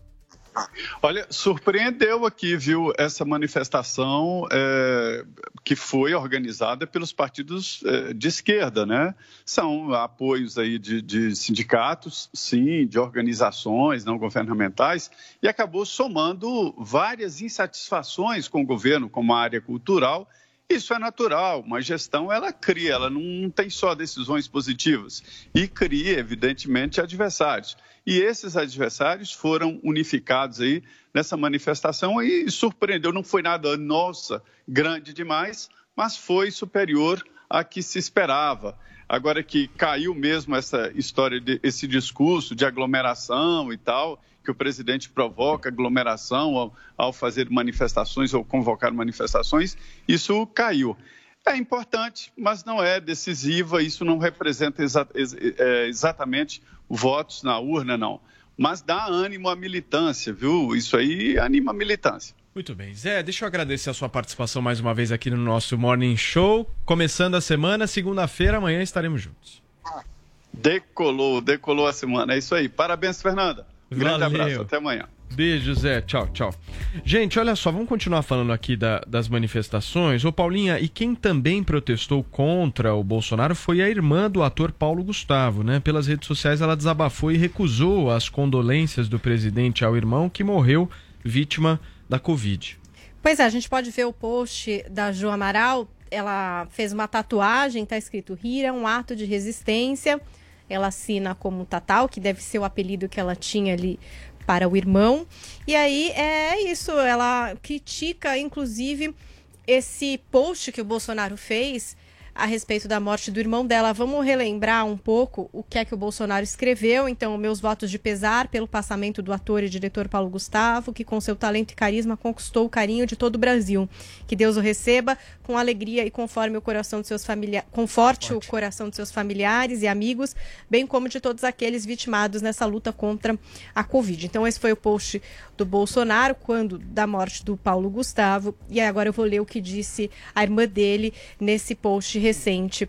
Olha, surpreendeu aqui, viu, essa manifestação é, que foi organizada pelos partidos é, de esquerda, né? São apoios aí de, de sindicatos, sim, de organizações não governamentais, e acabou somando várias insatisfações com o governo, como a área cultural, isso é natural, uma gestão ela cria, ela não tem só decisões positivas e cria, evidentemente, adversários. E esses adversários foram unificados aí nessa manifestação e surpreendeu, não foi nada, nossa, grande demais, mas foi superior a que se esperava. Agora que caiu mesmo essa história, de, esse discurso de aglomeração e tal, que o presidente provoca aglomeração ao, ao fazer manifestações ou convocar manifestações, isso caiu. É importante, mas não é decisiva, isso não representa exa é, exatamente votos na urna, não. Mas dá ânimo à militância, viu? Isso aí anima a militância. Muito bem. Zé, deixa eu agradecer a sua participação mais uma vez aqui no nosso Morning Show. Começando a semana, segunda-feira, amanhã estaremos juntos. Decolou, decolou a semana. É isso aí. Parabéns, Fernanda. Um grande Valeu. abraço. Até amanhã. Beijo, Zé. Tchau, tchau. Gente, olha só, vamos continuar falando aqui da- das manifestações. Ô, Paulinha, e quem também protestou contra o Bolsonaro foi a irmã do ator Paulo Gustavo, né? Pelas redes sociais ela desabafou e recusou as condolências do presidente ao irmão que morreu vítima da Covid. Pois é, a gente pode ver o post da Jo Amaral. Ela fez uma tatuagem, tá escrito Rir é um ato de resistência. Ela assina como Tatal, que deve ser o apelido que ela tinha ali para o irmão. E aí é isso, ela critica, inclusive, esse post que o Bolsonaro fez a respeito da morte do irmão dela. Vamos relembrar um pouco o que é que o Bolsonaro escreveu. Então, meus votos de pesar pelo passamento do ator e diretor Paulo Gustavo, que com seu talento e carisma conquistou o carinho de todo o Brasil. Que Deus o receba com alegria e conforme o coração de seus familiares, conforte o coração de seus familiares e amigos, bem como de todos aqueles vitimados nessa luta contra a Covid. Então, esse foi o post do Bolsonaro quando da morte do Paulo Gustavo. E agora eu vou ler o que disse a irmã dele nesse post recente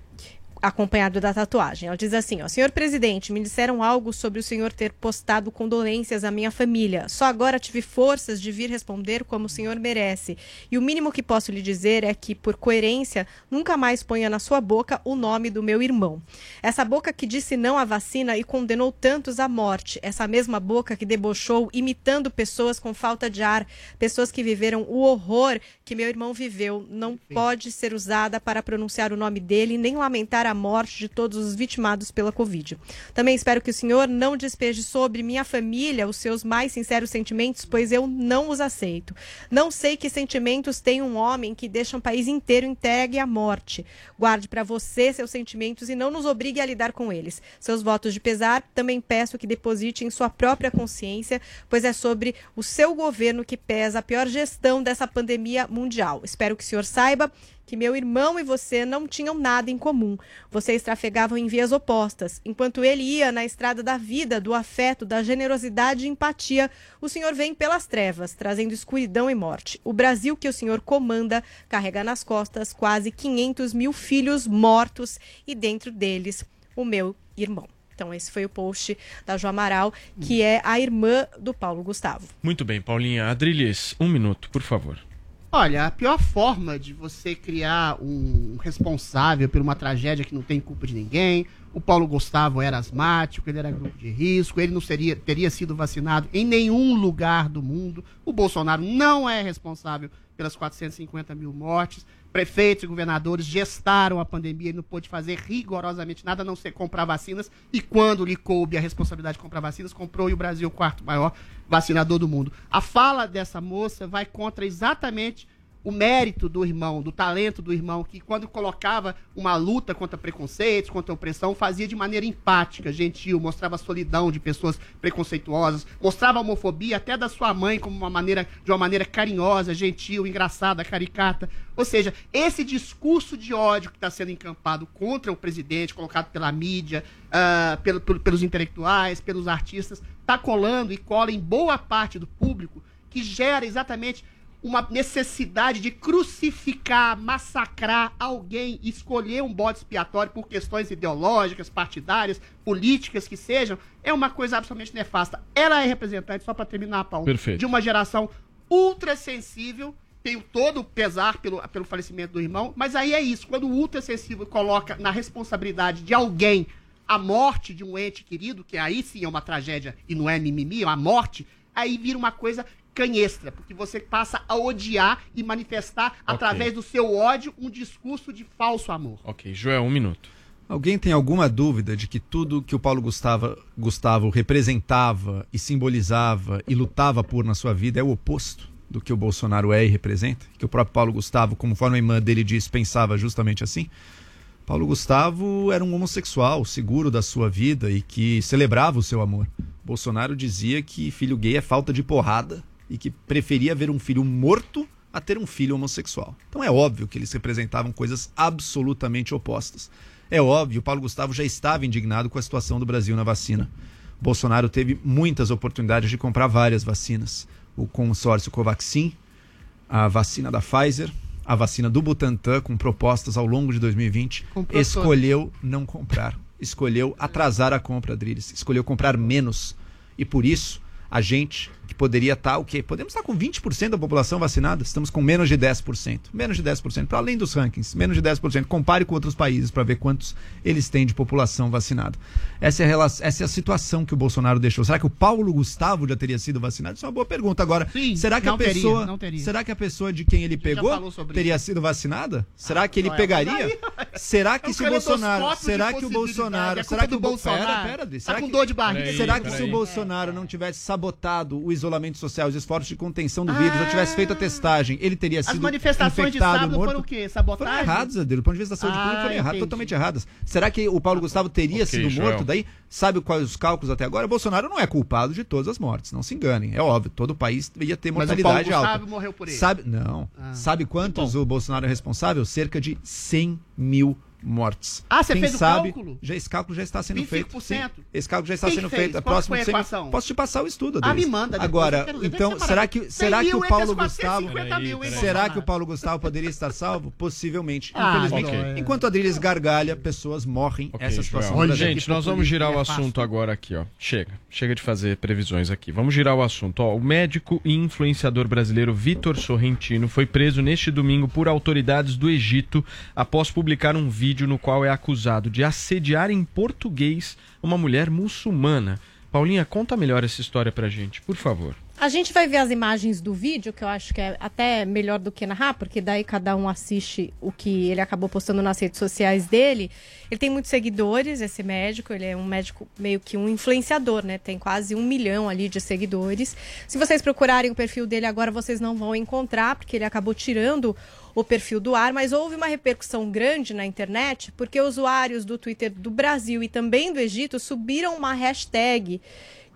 acompanhado da tatuagem. Ela diz assim, ó, Senhor presidente, me disseram algo sobre o senhor ter postado condolências à minha família. Só agora tive forças de vir responder como o senhor merece. E o mínimo que posso lhe dizer é que, por coerência, nunca mais ponha na sua boca o nome do meu irmão. Essa boca que disse não à vacina e condenou tantos à morte. Essa mesma boca que debochou imitando pessoas com falta de ar, pessoas que viveram o horror que meu irmão viveu, não pode ser usada para pronunciar o nome dele nem lamentar a morte de todos os vitimados pela Covid. Também espero que o senhor não despeje sobre minha família os seus mais sinceros sentimentos, pois eu não os aceito. Não sei que sentimentos tem um homem que deixa um país inteiro entregue à morte. Guarde para você seus sentimentos e não nos obrigue a lidar com eles. Seus votos de pesar também peço que deposite em sua própria consciência, pois é sobre o seu governo que pesa a pior gestão dessa pandemia mundial. Espero que o senhor saiba que meu irmão e você não tinham nada em comum. Vocês trafegavam em vias opostas. Enquanto ele ia na estrada da vida, do afeto, da generosidade e empatia, o senhor vem pelas trevas, trazendo escuridão e morte. O Brasil que o senhor comanda carrega nas costas quase 500 mil filhos mortos e dentro deles o meu irmão. Então, esse foi o post da Jo Amaral, que é a irmã do Paulo Gustavo. Muito bem, Paulinha. Adriles, um minuto, por favor. Olha, a pior forma de você criar um responsável por uma tragédia que não tem culpa de ninguém. O Paulo Gustavo era asmático, ele era grupo de risco, ele não seria, teria sido vacinado em nenhum lugar do mundo. O Bolsonaro não é responsável pelas 450 mil mortes. Prefeitos e governadores gestaram a pandemia e não pôde fazer rigorosamente nada a não ser comprar vacinas. E quando lhe coube a responsabilidade de comprar vacinas, comprou e o Brasil, o quarto maior vacinador do mundo. A fala dessa moça vai contra exatamente o mérito do irmão, do talento do irmão, que quando colocava uma luta contra preconceitos, contra opressão, fazia de maneira empática, gentil, mostrava a solidão de pessoas preconceituosas, mostrava a homofobia até da sua mãe como uma maneira, de uma maneira carinhosa, gentil, engraçada, caricata. Ou seja, esse discurso de ódio que está sendo encampado contra o presidente, colocado pela mídia, ah, pelo- pelo- pelos intelectuais, pelos artistas, está colando e cola em boa parte do público, que gera exatamente uma necessidade de crucificar, massacrar alguém, escolher um bode expiatório por questões ideológicas, partidárias, políticas que sejam, é uma coisa absolutamente nefasta. Ela é representante, só para terminar, Paulo, Perfeito. de uma geração ultra sensível. Tenho todo o pesar pelo, pelo falecimento do irmão, mas aí é isso. Quando o ultra sensível coloca na responsabilidade de alguém a morte de um ente querido, que aí sim é uma tragédia e não é mimimi, é uma morte, aí vira uma coisa canhestra, porque você passa a odiar e manifestar através do seu ódio um discurso de falso amor. Ok, Joel, um minuto. Alguém tem alguma dúvida de que tudo que o Paulo Gustavo, Gustavo representava e simbolizava e lutava por na sua vida é o oposto do que o Bolsonaro é e representa? Que o próprio Paulo Gustavo, conforme a irmã dele diz, pensava justamente assim? Paulo Gustavo era um homossexual, seguro da sua vida e que celebrava o seu amor. Bolsonaro dizia que filho gay é falta de porrada e que preferia ver um filho morto a ter um filho homossexual. Então é óbvio que eles representavam coisas absolutamente opostas. É óbvio, Paulo Gustavo já estava indignado com a situação do Brasil na vacina. Bolsonaro teve muitas oportunidades de comprar várias vacinas. O consórcio Covaxin, a vacina da Pfizer, a vacina do Butantan, com propostas ao longo de 2020, Comprou escolheu não comprar. Escolheu atrasar a compra, Adriles. Escolheu comprar menos. E por isso, a gente que poderia estar o quê? Podemos estar com 20% da população vacinada, estamos com menos de 10%. Menos de 10%, para além dos rankings, menos de 10%. Compare com outros países para ver quantos eles têm de população vacinada. Essa é, a relação, essa é a situação que o Bolsonaro deixou. Será que o Paulo Gustavo já teria sido vacinado? Isso é uma boa pergunta. Agora, será que a não teria, pessoa, não teria. será que a pessoa de quem ele pegou teria sido vacinada? Será que ele não é, pegaria? [laughs] será É que um se o Bolsonaro, será que o. Bolsonaro, É será que o Bolsonaro. Pera, pera, Adri. Tá será com que- dor de barriga. Será que se o Bolsonaro não tivesse sabotado o isolamento social, os esforços de contenção do vírus, já tivesse feito a testagem, ele teria As sido manifestações de infectado, sábado morto? foram o quê? Sabotagem? Foram erradas, Adri. Do ponto de vista da saúde Ah, pública, foram erradas, totalmente erradas. Será que o Paulo Gustavo teria Ok, sido Joel. morto daí? Sabe quais os cálculos até agora? O Bolsonaro não é culpado de todas as mortes, não se enganem. É óbvio, todo o país ia ter Mas o mortalidade Paulo alta. Gustavo morreu por ele. Sabe, não. Ah. Sabe quantos o Bolsonaro é responsável? Cerca de 100 mil mortes. Ah, você Quem fez o sabe, cálculo? Já, esse cálculo já está sendo 25%. feito. Sim, esse cálculo já está Quem sendo fez? feito. A Qual próxima foi a semana- equação? Posso te passar o estudo, Ah, me manda depois, Agora, quero então, será que, 100 será que o Paulo as 450 Gustavo... mil, hein, será que o Paulo Gustavo poderia estar salvo? Possivelmente. Ah, Infelizmente. ok. Enquanto o Adriles gargalha, pessoas morrem. Essa situação Olha, gente, nós vamos girar o assunto agora aqui, ó. Chega, chega de fazer previsões aqui. Vamos girar o assunto, ó. O médico e influenciador brasileiro Vitor Sorrentino foi preso neste domingo por autoridades do Egito após publicar um vídeo no qual é acusado de assediar em português uma mulher muçulmana. Paulinha, conta melhor essa história pra gente, por favor. A gente vai ver as imagens do vídeo, que eu acho que é até melhor do que narrar, porque daí cada um assiste o que ele acabou postando nas redes sociais dele. Ele tem muitos seguidores, esse médico, ele é um médico meio que um influenciador, né? Tem quase um milhão ali de seguidores. Se vocês procurarem o perfil dele agora, vocês não vão encontrar, porque ele acabou tirando o perfil do ar, mas houve uma repercussão grande na internet, porque usuários do Twitter do Brasil e também do Egito subiram uma hashtag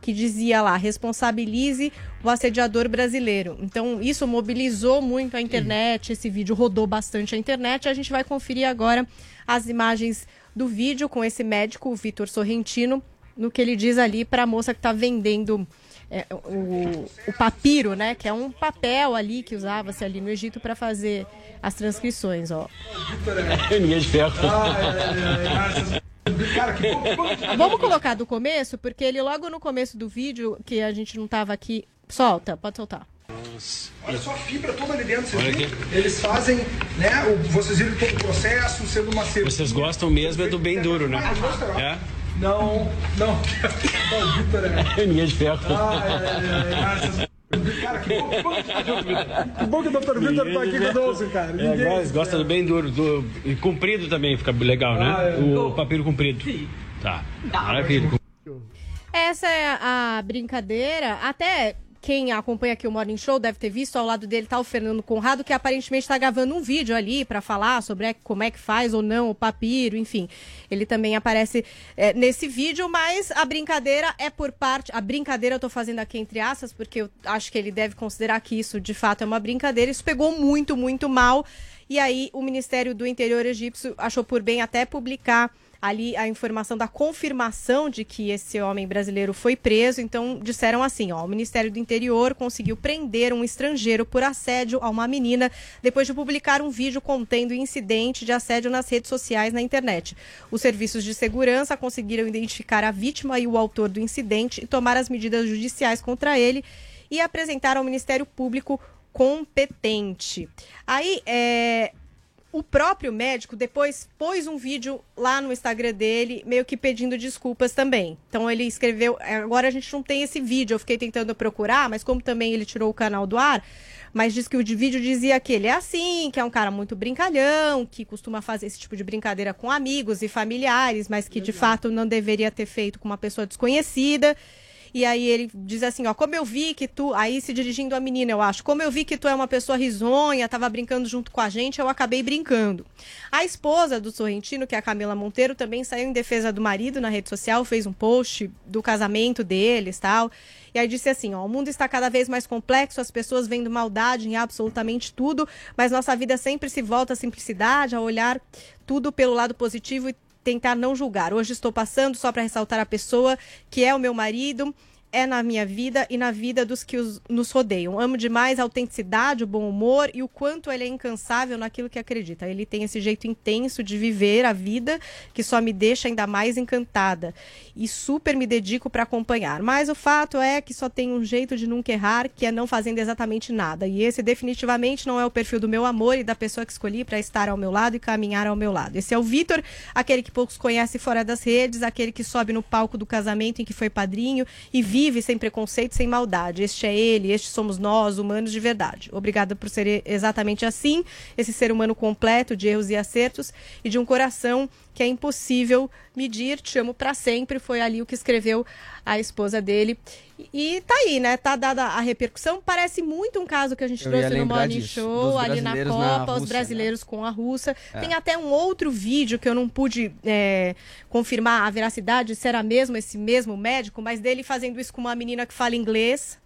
que dizia lá, responsabilize o assediador brasileiro. Então, isso mobilizou muito a internet, esse vídeo rodou bastante a internet. A gente vai conferir agora as imagens do vídeo com esse médico, o Vitor Sorrentino, no que ele diz ali para a moça que está vendendo é, o, o papiro, né? Que é um papel ali que usava-se ali no Egito para fazer as transcrições, ó. [laughs] Ninguém de ferro. Vamos colocar do começo, porque ele logo no começo do vídeo, que a gente não tava aqui. Solta, pode soltar. Olha só a fibra toda ali dentro, vocês viram? Eles fazem, né? O, vocês viram todo o processo, sendo uma cerveja. Vocês gostam mesmo é do bem duro, né? É? Não, não. O Vitor é. [laughs] Ninguém de ferro. Ai, ai, ai, Cara, que bom, que bom que tá. Que bom que o Dr. Vitor tá aqui conosco, cara. É, Ninguém- gosta- gosta do bem duro. Do, e comprido também fica legal, né? Ah, é. O papiro comprido. Tá. Maravilha. Essa é a brincadeira. Até quem acompanha aqui o Morning Show deve ter visto. Ao lado dele tá o Fernando Conrado, que aparentemente está gravando um vídeo ali para falar sobre é, como é que faz ou não o papiro, enfim. Ele também aparece é, nesse vídeo, mas a brincadeira é por parte. A brincadeira eu tô fazendo aqui entre aspas, porque eu acho que ele deve considerar que isso de fato é uma brincadeira. Isso pegou muito, muito mal. E aí o Ministério do Interior egípcio achou por bem até publicar ali a informação da confirmação de que esse homem brasileiro foi preso. Então disseram assim: ó, o Ministério do Interior conseguiu prender um estrangeiro por assédio a uma menina depois de publicar um vídeo contendo incidente de assédio nas redes sociais na internet. Os serviços de segurança conseguiram identificar a vítima e o autor do incidente e tomar as medidas judiciais contra ele e apresentar ao Ministério Público competente. Aí, é, o próprio médico depois pôs um vídeo lá no Instagram dele, meio que pedindo desculpas também. Então ele escreveu. Agora a gente não tem esse vídeo, eu fiquei tentando procurar, mas como também ele tirou o canal do ar, mas diz que o de vídeo dizia que ele é assim, que é um cara muito brincalhão, que costuma fazer esse tipo de brincadeira com amigos e familiares, mas que de fato não deveria ter feito com uma pessoa desconhecida. E aí ele diz assim, ó, como eu vi que tu, aí se dirigindo à menina, eu acho, como eu vi que tu é uma pessoa risonha, tava brincando junto com a gente, eu acabei brincando. A esposa do Sorrentino, que é a Camila Monteiro, também saiu em defesa do marido na rede social, fez um post do casamento deles, tal. E aí disse assim, ó, o mundo está cada vez mais complexo, as pessoas vendo maldade em absolutamente tudo, mas nossa vida sempre se volta à simplicidade, a olhar tudo pelo lado positivo e tentar não julgar. Hoje estou passando só para ressaltar a pessoa que é o meu marido, é na minha vida e na vida dos que os- nos rodeiam. Amo demais a autenticidade, o bom humor e o quanto ele é incansável naquilo que acredita. Ele tem esse jeito intenso de viver a vida que só me deixa ainda mais encantada. E super me dedico para acompanhar. Mas o fato é que só tem um jeito de nunca errar, que é não fazendo exatamente nada. E esse definitivamente não é o perfil do meu amor e da pessoa que escolhi para estar ao meu lado e caminhar ao meu lado. Esse é o Vitor, aquele que poucos conhecem fora das redes, aquele que sobe no palco do casamento em que foi padrinho e vive sem preconceito, sem maldade. Este é ele, este somos nós, humanos de verdade. Obrigada por ser exatamente assim, esse ser humano completo de erros e acertos e de um coração que é impossível medir. Te amo para sempre. Foi ali o que escreveu a esposa dele. E tá aí, né? Tá dada a repercussão. Parece muito um caso que a gente Eu trouxe no Morning disso, Show, ali na Copa, na os né? brasileiros com a Rússia. É. Tem até um outro vídeo que eu não pude é, confirmar a veracidade, se era mesmo esse mesmo médico, mas dele fazendo isso com uma menina que fala inglês.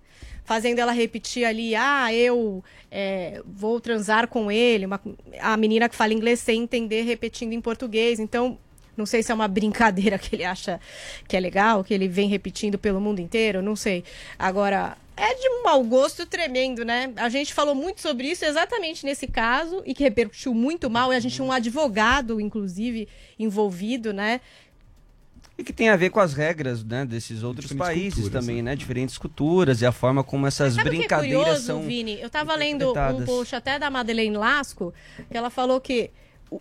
Fazendo ela repetir ali, ah, eu é, vou transar com ele. Uma- a menina que fala inglês sem entender, repetindo em português. Então, não sei se é uma brincadeira que ele acha que é legal, que ele vem repetindo pelo mundo inteiro, não sei. Agora, é de um mau gosto tremendo, né? A gente falou muito sobre isso exatamente nesse caso e que repercutiu muito mal. E a gente tinha um advogado, inclusive, envolvido, né? E que tem a ver com as regras né, desses outros Diferentes países culturas, também, né? Diferentes culturas e a forma como essas Sabe o que é brincadeiras curioso, são. Vini? Eu tava lendo um post até da Madeleine Lasco, que ela falou que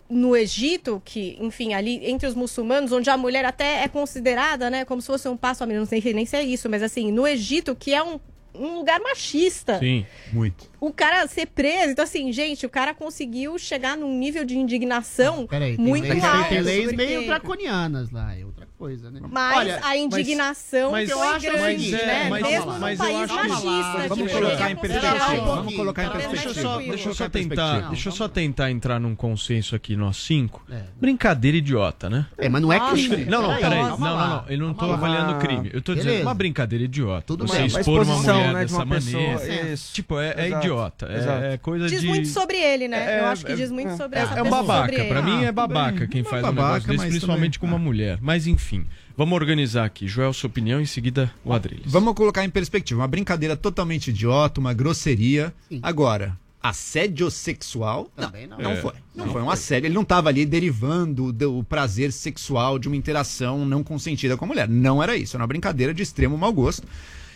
no Egito, que, enfim, ali entre os muçulmanos, onde a mulher até é considerada, né, como se fosse um passo a menos, não sei nem se é isso, mas assim, no Egito, que é um, um lugar machista. Sim, muito. O cara ser preso, então assim, gente, o cara conseguiu chegar num nível de indignação Peraí, tem muito leis, alto. tem leis porque- meio draconianas lá, é outra coisa, né? Mas a indignação mas- foi mas eu acho grande, o seguinte, né? é, mas- Mesmo mas num país machista. Vamos tipo, colocar em perspectiva, vamos colocar em talvez Deixa eu só, tentar, perspectiva. deixa eu só tentar entrar num consenso aqui, nós cinco. Brincadeira idiota, né? É, mas não é crime. que- Não, não, Peraí. Não, não, não. Eu não tô avaliando crime. Eu tô dizendo uma brincadeira idiota. Tudo Você expor uma exposição, mulher né, de dessa maneira. Tipo, é, é Exato. Idiota. É, Exato. é coisa Diz de. muito sobre ele, né? É, Eu acho que é, diz muito sobre É, essa é um pessoa, babaca. sobre ele. Pra mim é babaca quem bem. faz É um babaca, negócio desse, principalmente também- com uma mulher. Mas enfim, vamos organizar aqui. Joel, sua opinião, em seguida o Adriles. Vamos colocar em perspectiva. Uma brincadeira totalmente idiota, uma grosseria. Agora, assédio sexual? Também não. Não É. foi. Não, foi um assédio. Ele não estava ali derivando do prazer sexual de uma interação não consentida com a mulher. Não era isso. Era uma brincadeira de extremo mau gosto.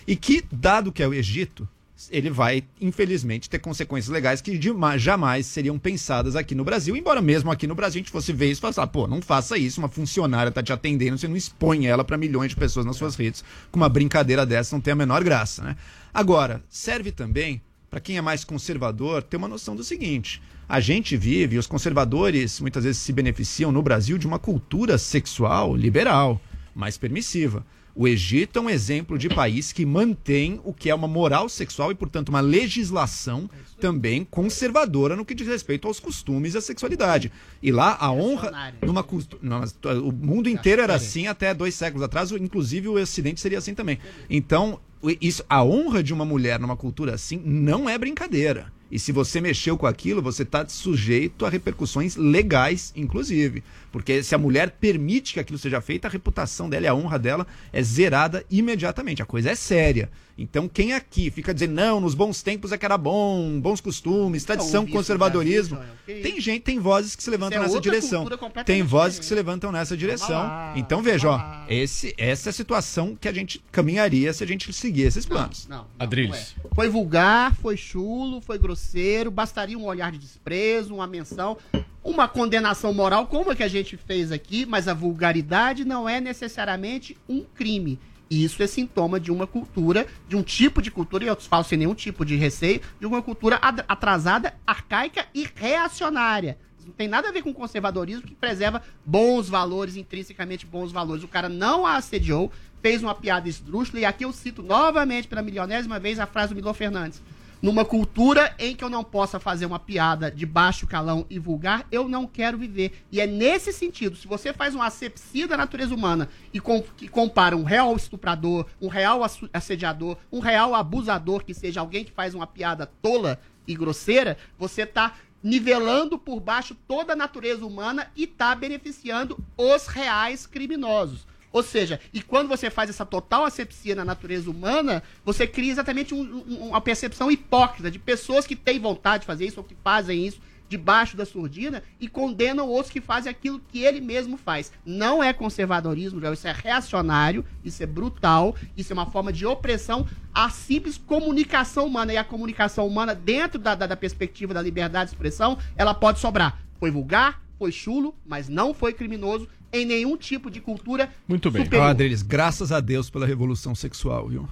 E que, dado que é o Egito, ele vai, infelizmente, ter consequências legais que jamais seriam pensadas aqui no Brasil. Embora mesmo aqui no Brasil a gente fosse ver isso e falar, pô, não faça isso, uma funcionária tá te atendendo, você não expõe ela para milhões de pessoas nas suas redes. Com uma brincadeira dessa não tem a menor graça, né? Agora, serve também para quem é mais conservador ter uma noção do seguinte: a gente vive, os conservadores muitas vezes se beneficiam no Brasil de uma cultura sexual liberal, mais permissiva. O Egito é um exemplo de país que mantém o que é uma moral sexual e, portanto, uma legislação também conservadora no que diz respeito aos costumes e à sexualidade. E lá a honra numa mas, o mundo inteiro era assim até dois séculos atrás, inclusive o Ocidente seria assim também. Então, isso, a honra de uma mulher numa cultura assim não é brincadeira. E se você mexeu com aquilo, você está sujeito a repercussões legais, inclusive. Porque se a mulher permite que aquilo seja feito, a reputação dela e a honra dela é zerada imediatamente. A coisa é séria. Então, quem aqui fica dizendo, não, nos bons tempos é que era bom, bons costumes, tradição, conservadorismo. Tem gente, tem vozes que se levantam é nessa direção. Tem vozes que se levantam nessa direção. lá, então, veja, ó, esse, essa é a situação que a gente caminharia se a gente seguir esses planos. Não, não, Adriles. Foi vulgar, foi chulo, foi grosseiro, bastaria um olhar de desprezo, uma menção, uma condenação moral, como a que a gente fez aqui, mas a vulgaridade não é necessariamente um crime. Isso é sintoma de uma cultura, de um tipo de cultura, e eu falo sem nenhum tipo de receio, de uma cultura ad- atrasada, arcaica e reacionária. Não tem nada a ver com conservadorismo que preserva bons valores, intrinsecamente bons valores. O cara não a assediou, fez uma piada esdrúxula, e aqui eu cito novamente pela milionésima vez a frase do Milor Fernandes. Numa cultura em que eu não possa fazer uma piada de baixo calão e vulgar, eu não quero viver. E é nesse sentido, se você faz uma asepsia da natureza humana e com- compara um real estuprador, um real assediador, um real abusador, que seja alguém que faz uma piada tola e grosseira, você está nivelando por baixo toda a natureza humana e está beneficiando os reais criminosos. Ou seja, e quando você faz essa total asepsia na natureza humana, você cria exatamente um- um- uma percepção hipócrita de pessoas que têm vontade de fazer isso ou que fazem isso debaixo da surdina e condenam outros que fazem aquilo que ele mesmo faz. Não é conservadorismo, Joel, isso é reacionário, isso é brutal, isso é uma forma de opressão à simples comunicação humana. E a comunicação humana, dentro da, da- da perspectiva da liberdade de expressão, ela pode sobrar. Foi vulgar, foi chulo, mas não foi criminoso em nenhum tipo de cultura Muito bem. superior. Adriles, graças a Deus pela revolução sexual, viu?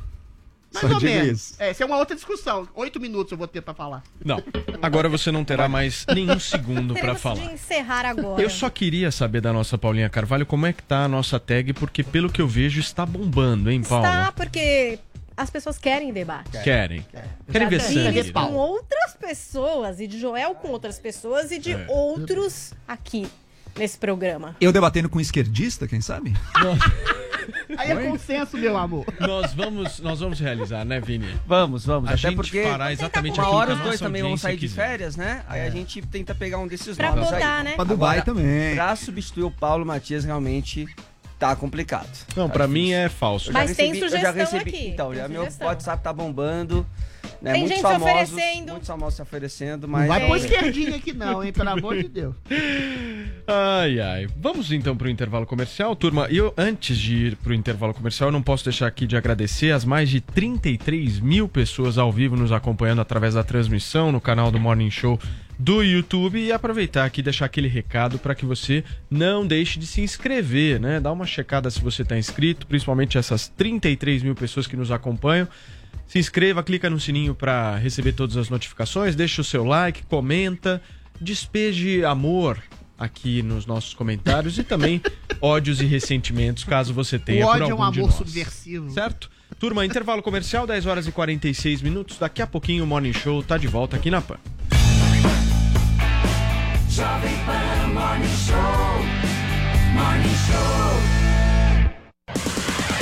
Mais Só ou menos. isso. É, essa é uma outra discussão. Oito minutos eu vou ter pra falar. Não. Agora você não terá mais nenhum segundo pra Teremos falar. de encerrar agora. Eu só queria saber da nossa Paulinha Carvalho como é que tá a nossa tag, porque pelo que eu vejo está bombando, hein, Paula? Tá, porque as pessoas querem debate. Querem. Querem ver sangue. com outras pessoas, e de Joel com outras pessoas, e de É. outros aqui nesse programa. Eu debatendo com um esquerdista, quem sabe? Aí é consenso, meu amor. Nós vamos, nós vamos realizar, né, Vini? Vamos, vamos. A Até gente porque fará exatamente uma hora os dois também vão sair de quiser. férias, né? Aí a gente tenta pegar um desses Pra nomes botar, aí. né? Pra Dubai Agora, também. Pra substituir o Paulo Matias realmente tá complicado. Não, pra mim é falso. Mas tem recebi- eu sugestão já recebi, aqui, Então, tem já meu. WhatsApp tá bombando. Né, Tem muitos gente se famosos, oferecendo. Muitos famosos se oferecendo, Não mas... vai é, pôr esquerdinha aqui não, hein? Pelo amor de Deus. [laughs] Ai, ai. Vamos então pro intervalo comercial, turma. Eu, antes de ir pro intervalo comercial, eu não posso deixar aqui de agradecer as mais de 33 mil pessoas ao vivo nos acompanhando através da transmissão no canal do Morning Show do YouTube e aproveitar aqui e deixar aquele recado para que você não deixe de se inscrever, né? Dá uma checada se você está inscrito, principalmente essas 33 mil pessoas que nos acompanham. Se inscreva, clica no sininho para receber todas as notificações, deixa o seu like, comenta, despeje amor aqui nos nossos comentários e também [laughs] ódios e ressentimentos, caso você tenha O por ódio é um amor subversivo. Certo? Turma, intervalo comercial, 10 horas e 46 minutos. Daqui a pouquinho o Morning Show tá de volta aqui na PAN. Jovem Pan Morning Show. Morning Show.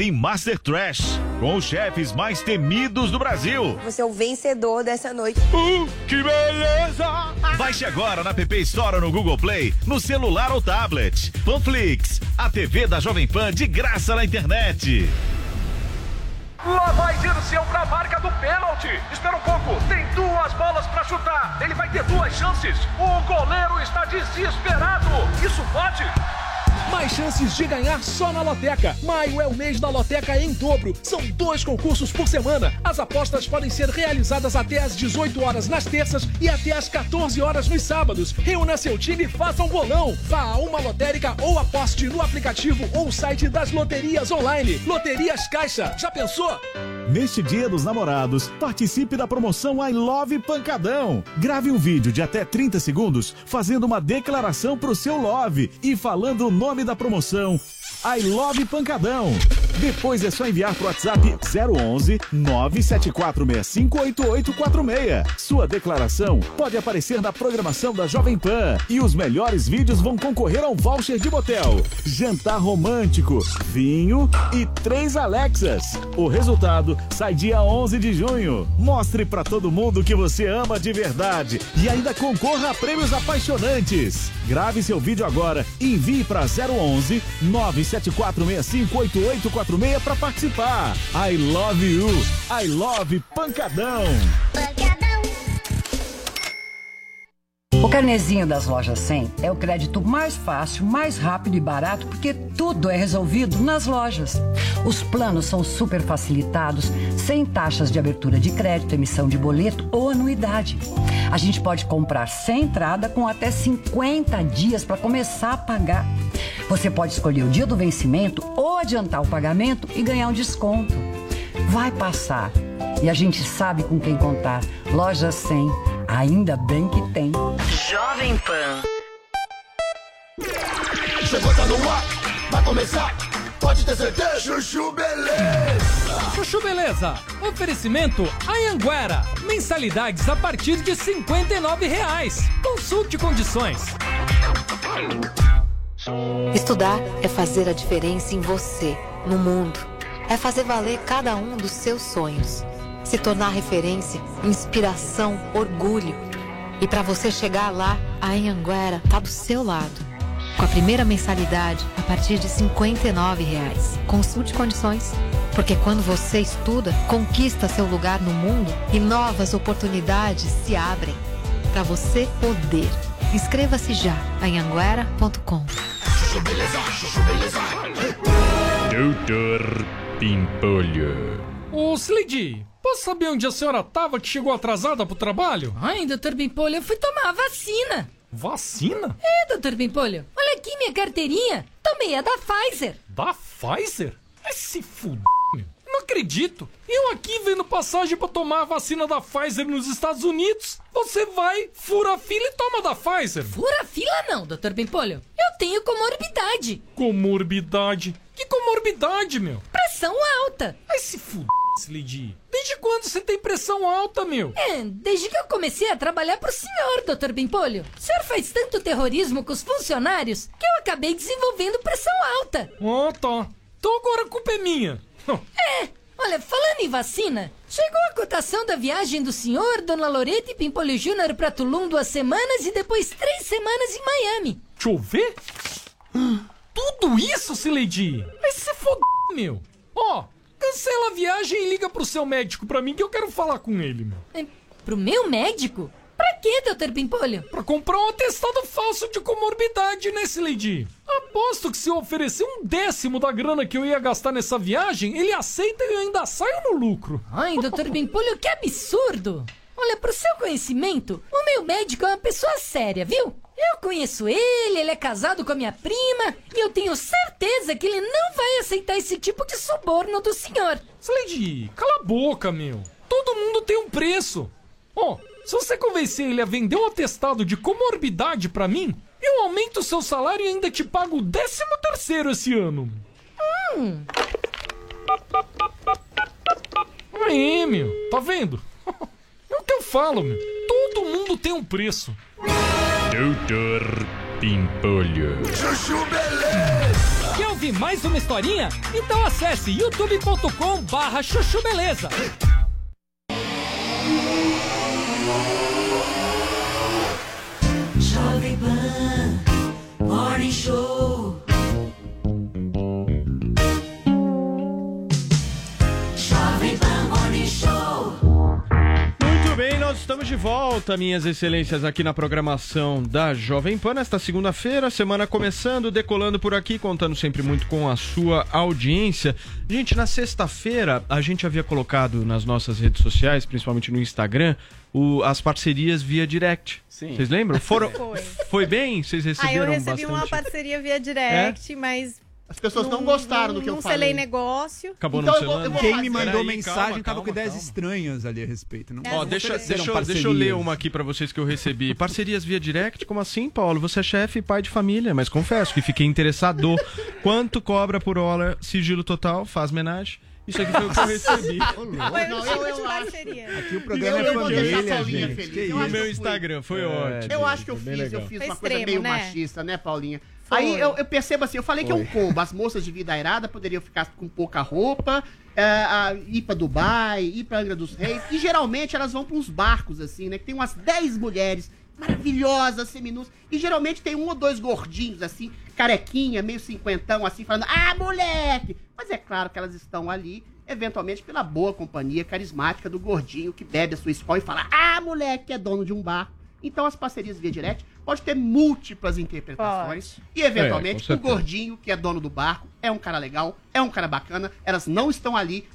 tem Master Trash, com os chefes mais temidos do Brasil. Você é o vencedor dessa noite. Uh, que beleza! Baixe agora na PP Store ou no Google Play, no celular ou tablet. Panflix, a TV da Jovem Pan de graça na internet. Lá vai Dirceu pra marca do pênalti. Espera um pouco, tem duas bolas pra chutar. Ele vai ter duas chances. O goleiro está desesperado. Isso pode? Mais chances de ganhar só na Loteca. Maio é o mês da Loteca em dobro. São dois concursos por semana. As apostas podem ser realizadas até às 18 horas nas terças e até às 14 horas nos sábados. Reúna seu time e faça um bolão. Vá a uma lotérica ou aposte no aplicativo ou site das loterias online. Loterias Caixa. Já pensou? Neste Dia dos Namorados, participe da promoção I Love Pancadão. Grave um vídeo de até 30 segundos fazendo uma declaração pro seu love e falando o nome da promoção I Love Pancadão. Depois é só enviar pro WhatsApp 011 974658846. Sua declaração pode aparecer na programação da Jovem Pan e os melhores vídeos vão concorrer a um voucher de motel, jantar romântico, vinho e três Alexas. O resultado sai dia 11 de junho. Mostre pra todo mundo que você ama de verdade e ainda concorra a prêmios apaixonantes. Grave seu vídeo agora e envie para 011 974658846 para participar. I love you. I love Pancadão. O carnezinho das lojas 100 é o crédito mais fácil, mais rápido e barato porque tudo é resolvido nas lojas. Os planos são super facilitados, sem taxas de abertura de crédito, emissão de boleto ou anuidade. A gente pode comprar sem entrada com até 50 dias para começar a pagar. Você pode escolher o dia do vencimento ou adiantar o pagamento e ganhar um desconto. Vai passar. E a gente sabe com quem contar. Loja 100. Ainda bem que tem. Jovem Pan. Chegou, tá no ar, vai começar. Pode ter certeza, Chuchu Beleza. Chuchu Beleza. Oferecimento Anhanguera. Mensalidades a partir de 59 reais. Consulte condições. Estudar é fazer a diferença em você, no mundo. É fazer valer cada um dos seus sonhos. Se tornar referência, inspiração, orgulho. E para você chegar lá, a Anhanguera tá do seu lado. Com a primeira mensalidade a partir de 59 reais. Consulte condições. Porque quando você estuda, conquista seu lugar no mundo e novas oportunidades se abrem. Para você poder. Inscreva-se já em anguera.com. Doutor Pimpolho. Ô, Slidy, posso saber onde a senhora tava que chegou atrasada pro trabalho? Ai, doutor Bimpolho, eu fui tomar a vacina. Vacina? É, doutor Bimpolho. Olha aqui minha carteirinha. Tomei a da Pfizer. Da Pfizer? Vai se fuder, meu. Não acredito. Eu aqui vendo passagem pra tomar a vacina da Pfizer nos Estados Unidos. Você vai, fura a fila e toma da Pfizer. Fura fila não, doutor Bimpolho. Eu tenho comorbidade. Comorbidade? Que comorbidade, meu? Pressão alta. Vai se fuder, Slidy. Desde quando você tem pressão alta, meu? É, desde que eu comecei a trabalhar pro senhor, doutor Bimpolho. O senhor faz tanto terrorismo com os funcionários que eu acabei desenvolvendo pressão alta. Ah, tá. Então agora a culpa é minha. É, olha, falando em vacina, chegou a cotação da viagem do senhor, dona Loreta e Pimpolho Júnior pra Tulum duas semanas e depois três semanas em Miami. Deixa eu ver. Tudo isso, Sileidi? Vai se foder, meu. Ó, cancela a viagem e liga pro seu médico pra mim que eu quero falar com ele, meu. É, pro meu médico? Pra quê, doutor Pimpolho? Pra comprar um atestado falso de comorbidade, né, Sileidi? Aposto que se eu oferecer um décimo da grana que eu ia gastar nessa viagem, ele aceita e eu ainda saio no lucro. Ai, doutor [laughs] Pimpolho, que absurdo! Olha, pro seu conhecimento, o meu médico é uma pessoa séria, viu? Eu conheço ele, ele é casado com a minha prima e eu tenho certeza que ele não vai aceitar esse tipo de suborno do senhor. Slade, cala a boca, meu. Todo mundo tem um preço. Ó, se você convencer ele a vender um atestado de comorbidade pra mim, eu aumento o seu salário e ainda te pago o décimo terceiro esse ano. Hum. Aí, meu, tá vendo? [laughs] É o que eu falo, meu. Todo mundo tem um preço. Doutor Pimpolho. Chuchu Beleza. Quer ouvir mais uma historinha? Então acesse youtube.com barra chuchu beleza. Jovem Pan Morning Show. Estamos de volta, minhas excelências, aqui na programação da Jovem Pan. Nesta segunda-feira, semana começando, decolando por aqui, contando sempre muito com a sua audiência. Gente, na sexta-feira, a gente havia colocado nas nossas redes sociais, principalmente no Instagram, o- as parcerias via direct. Sim. Vocês lembram? Foram, Foi. foi bem? Vocês Ah, eu receberam recebi bastante? uma parceria via direct, mas As pessoas não, gostaram do que eu não falei. selei negócio. Acabou Então não selando? eu vou Quem me mandou Peraí, mensagem calma, tava com calma, ideias calma. estranhas ali a respeito. Não, Ó, não deixa, deixa, eu- deixa eu ler uma aqui pra vocês que eu recebi. [laughs] Parcerias via direct? Como assim, Paulo? Você é chefe e pai de família, mas confesso que fiquei interessado. [laughs] Quanto cobra por hora? Sigilo total? Faz homenagem? Isso aqui foi o que eu recebi. Não, Não, eu, eu, tipo de parceria. Aqui o Eu, programa é eu vou deixar a família, Paulinha gente. feliz. Eu acho meu eu Instagram, foi ótimo. Eu acho que eu Foi fiz, eu legal. fiz Foi uma coisa extremo, meio né? machista, né, Paulinha? Foi. Aí eu, eu percebo assim, eu falei que é um combo. As moças de vida airada poderiam ficar com pouca roupa, é, a- ir pra Dubai, ir pra Angra dos Reis. E geralmente elas vão pra uns barcos, assim, né? Que tem umas 10 mulheres maravilhosas, seminuas. E geralmente tem um ou dois gordinhos, assim, carequinha, meio cinquentão, assim, falando, ah, moleque! Mas é claro que elas estão ali, eventualmente, pela boa companhia carismática do gordinho que bebe a sua escola e fala, ah, moleque, que é dono de um bar. Então as parcerias via direct pode ter múltiplas interpretações. E eventualmente É, o gordinho, que é dono do barco, é um cara legal, é um cara bacana, elas não estão ali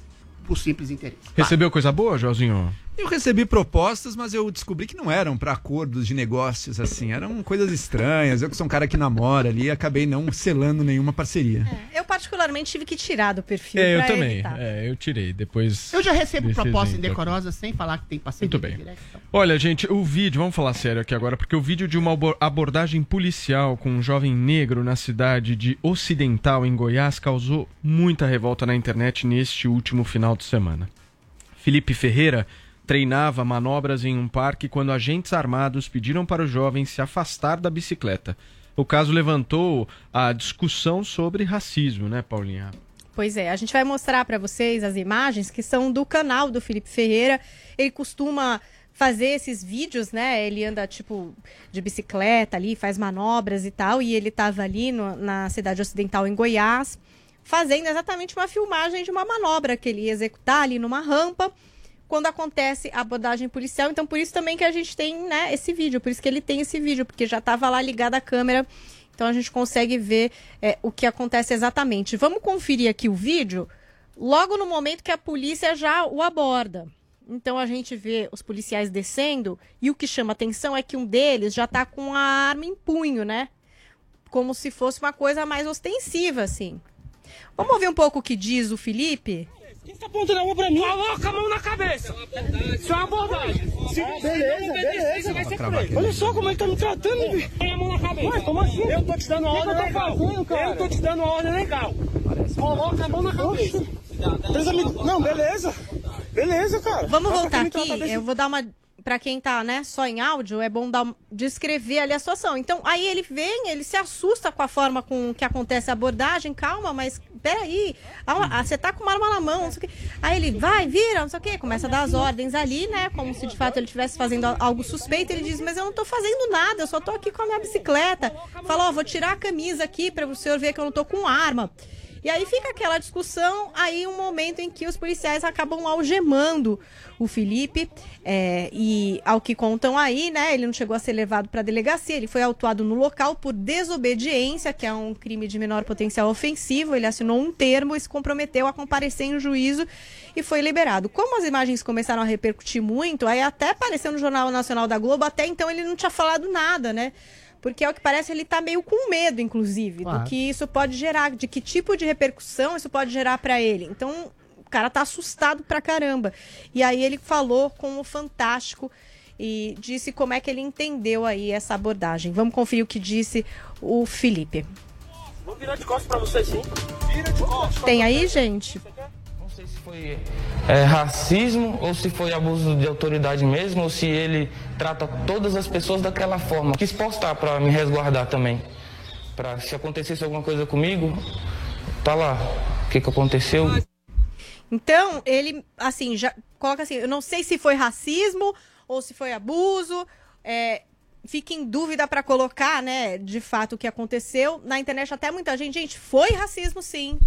por simples interesse. Recebeu coisa boa, Joãozinho? Eu recebi propostas, mas eu descobri que não eram para acordos de negócios, assim. Eram coisas estranhas. Eu que sou um cara que namora ali, acabei não selando nenhuma parceria. Eu, particularmente, tive que tirar do perfil. É, eu pra também. É, eu tirei. Depois. Eu já recebo propostas indecorosas sem falar que tem parceria Muito bem. direct. então. Olha, gente, o vídeo, vamos falar sério aqui agora, porque o vídeo de uma abo- abordagem policial com um jovem negro na cidade de Ocidental, em Goiás, causou muita revolta na internet neste último final de semana. Felipe Ferreira treinava manobras em um parque quando agentes armados pediram para o jovem se afastar da bicicleta. O caso levantou a discussão sobre racismo, né, Paulinha? Pois é, a gente vai mostrar para vocês as imagens que são do canal do Felipe Ferreira. Ele costuma fazer esses vídeos, né? Ele anda tipo de bicicleta ali, faz manobras e tal, e ele tava ali no- na cidade ocidental em Goiás, fazendo exatamente uma filmagem de uma manobra que ele ia executar ali numa rampa quando acontece a abordagem policial. Então, por isso também que a gente tem, né, esse vídeo, por isso que ele tem esse vídeo, porque já estava lá ligada a câmera. Então a gente consegue ver é, o que acontece exatamente. Vamos conferir aqui o vídeo logo no momento que a polícia já o aborda. Então a gente vê os policiais descendo e o que chama atenção é que um deles já tá com a arma em punho, né? Como se fosse uma coisa mais ostensiva, assim. Vamos ouvir um pouco o que diz o Felipe? Tá apontando a mão pra mim? Coloca a mão na cabeça. Isso é uma abordagem. Se obedecer, você vai ser preso. Olha só como ele tá me tratando. Põe a mão na cabeça. Ué, como assim? Eu tô te dando a ordem legal. Eu tô te dando a ordem legal. Coloca a mão na cabeça. Não, beleza. Beleza, cara. Vamos voltar quem aqui. Eu vou dar uma. Pra quem tá, né, só em áudio, é bom dar, descrever ali a situação. Então, aí ele vem, ele se assusta com a forma com que acontece a abordagem. Calma, mas peraí. Ah, Você tá com uma arma na mão, não sei o quê. Aí ele vai, vira, não sei o quê. Começa a dar as ordens ali, né? Como se de fato ele estivesse fazendo algo suspeito. Ele diz, mas eu não tô fazendo nada, eu só tô aqui com a minha bicicleta. Fala, ó, vou tirar a camisa aqui pra o senhor ver que eu não tô com arma. E aí fica aquela discussão, aí um momento em que os policiais acabam algemando o Felipe. é, e ao que contam aí, né? Ele não chegou a ser levado para a delegacia, ele foi autuado no local por desobediência, que é um crime de menor potencial ofensivo. Ele assinou um termo e se comprometeu a comparecer em juízo e foi liberado. Como as imagens começaram a repercutir muito, aí até apareceu no Jornal Nacional da Globo, até então ele não tinha falado nada, né? Porque ao que parece ele tá meio com medo, inclusive, Claro. do que isso pode gerar, de que tipo de repercussão isso pode gerar para ele. Então, o cara tá assustado pra caramba. E aí ele falou com o Fantástico e disse como é que ele entendeu aí essa abordagem. Vamos conferir o que disse o Felipe. Vou virar de costas pra você sim. Vira de costas. Tem aí, gente? Sei se foi é, racismo ou se foi abuso de autoridade mesmo ou se ele trata todas as pessoas daquela forma. Quis postar para me resguardar também. Para se acontecesse alguma coisa comigo, tá lá. O que que aconteceu? Então, ele, assim, já coloca assim: eu não sei se foi racismo ou se foi abuso. É, fica em dúvida para colocar, né, de fato o que aconteceu. Na internet, até muita gente, gente, foi racismo sim.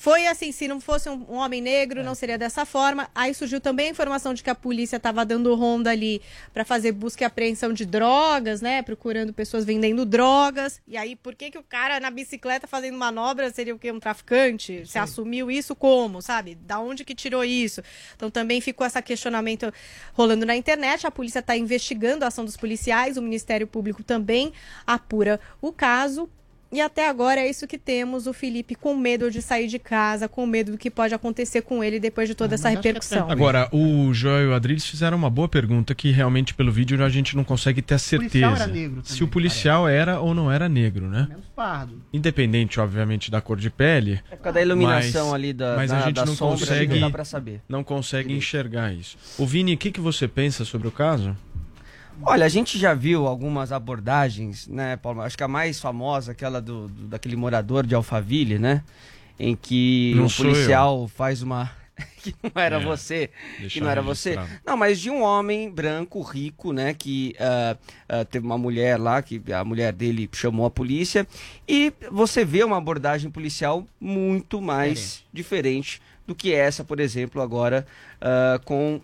Foi assim, se não fosse um, um homem negro, não seria dessa forma. Aí surgiu também a informação de que a polícia estava dando ronda ali para fazer busca e apreensão de drogas, né? Procurando pessoas vendendo drogas. E aí, por que, que o cara na bicicleta fazendo manobra seria o quê? Um traficante? Você assumiu isso como, sabe? Da onde que tirou isso? Então também ficou esse questionamento rolando na internet. A polícia está investigando a ação dos policiais, o Ministério Público também apura o caso. E até agora é isso que temos, o Felipe com medo de sair de casa, com medo do que pode acontecer com ele depois de toda essa repercussão. Agora, o Joel e o Adriles fizeram uma boa pergunta que realmente pelo vídeo a gente não consegue ter a certeza. era negro se o policial era ou não era negro, né? Pardo. Independente, obviamente, da cor de pele. É por causa da iluminação mas- ali da- Mas da- a gente da não sombra, consegue. não dá pra saber. Não consegue enxergar isso. O Vini, o que, que você pensa sobre o caso? Olha, a gente já viu algumas abordagens, né, Paulo? Acho que a mais famosa, aquela do, do- daquele morador de Alphaville, né? Em que o sou policial faz uma. [laughs] que não era É, você. Que não era você. Não, mas de um homem branco, rico, né? Que ah, ah, teve uma mulher lá, que a mulher dele chamou a polícia. E você vê uma abordagem policial muito mais diferente do que essa, por exemplo, agora ah, com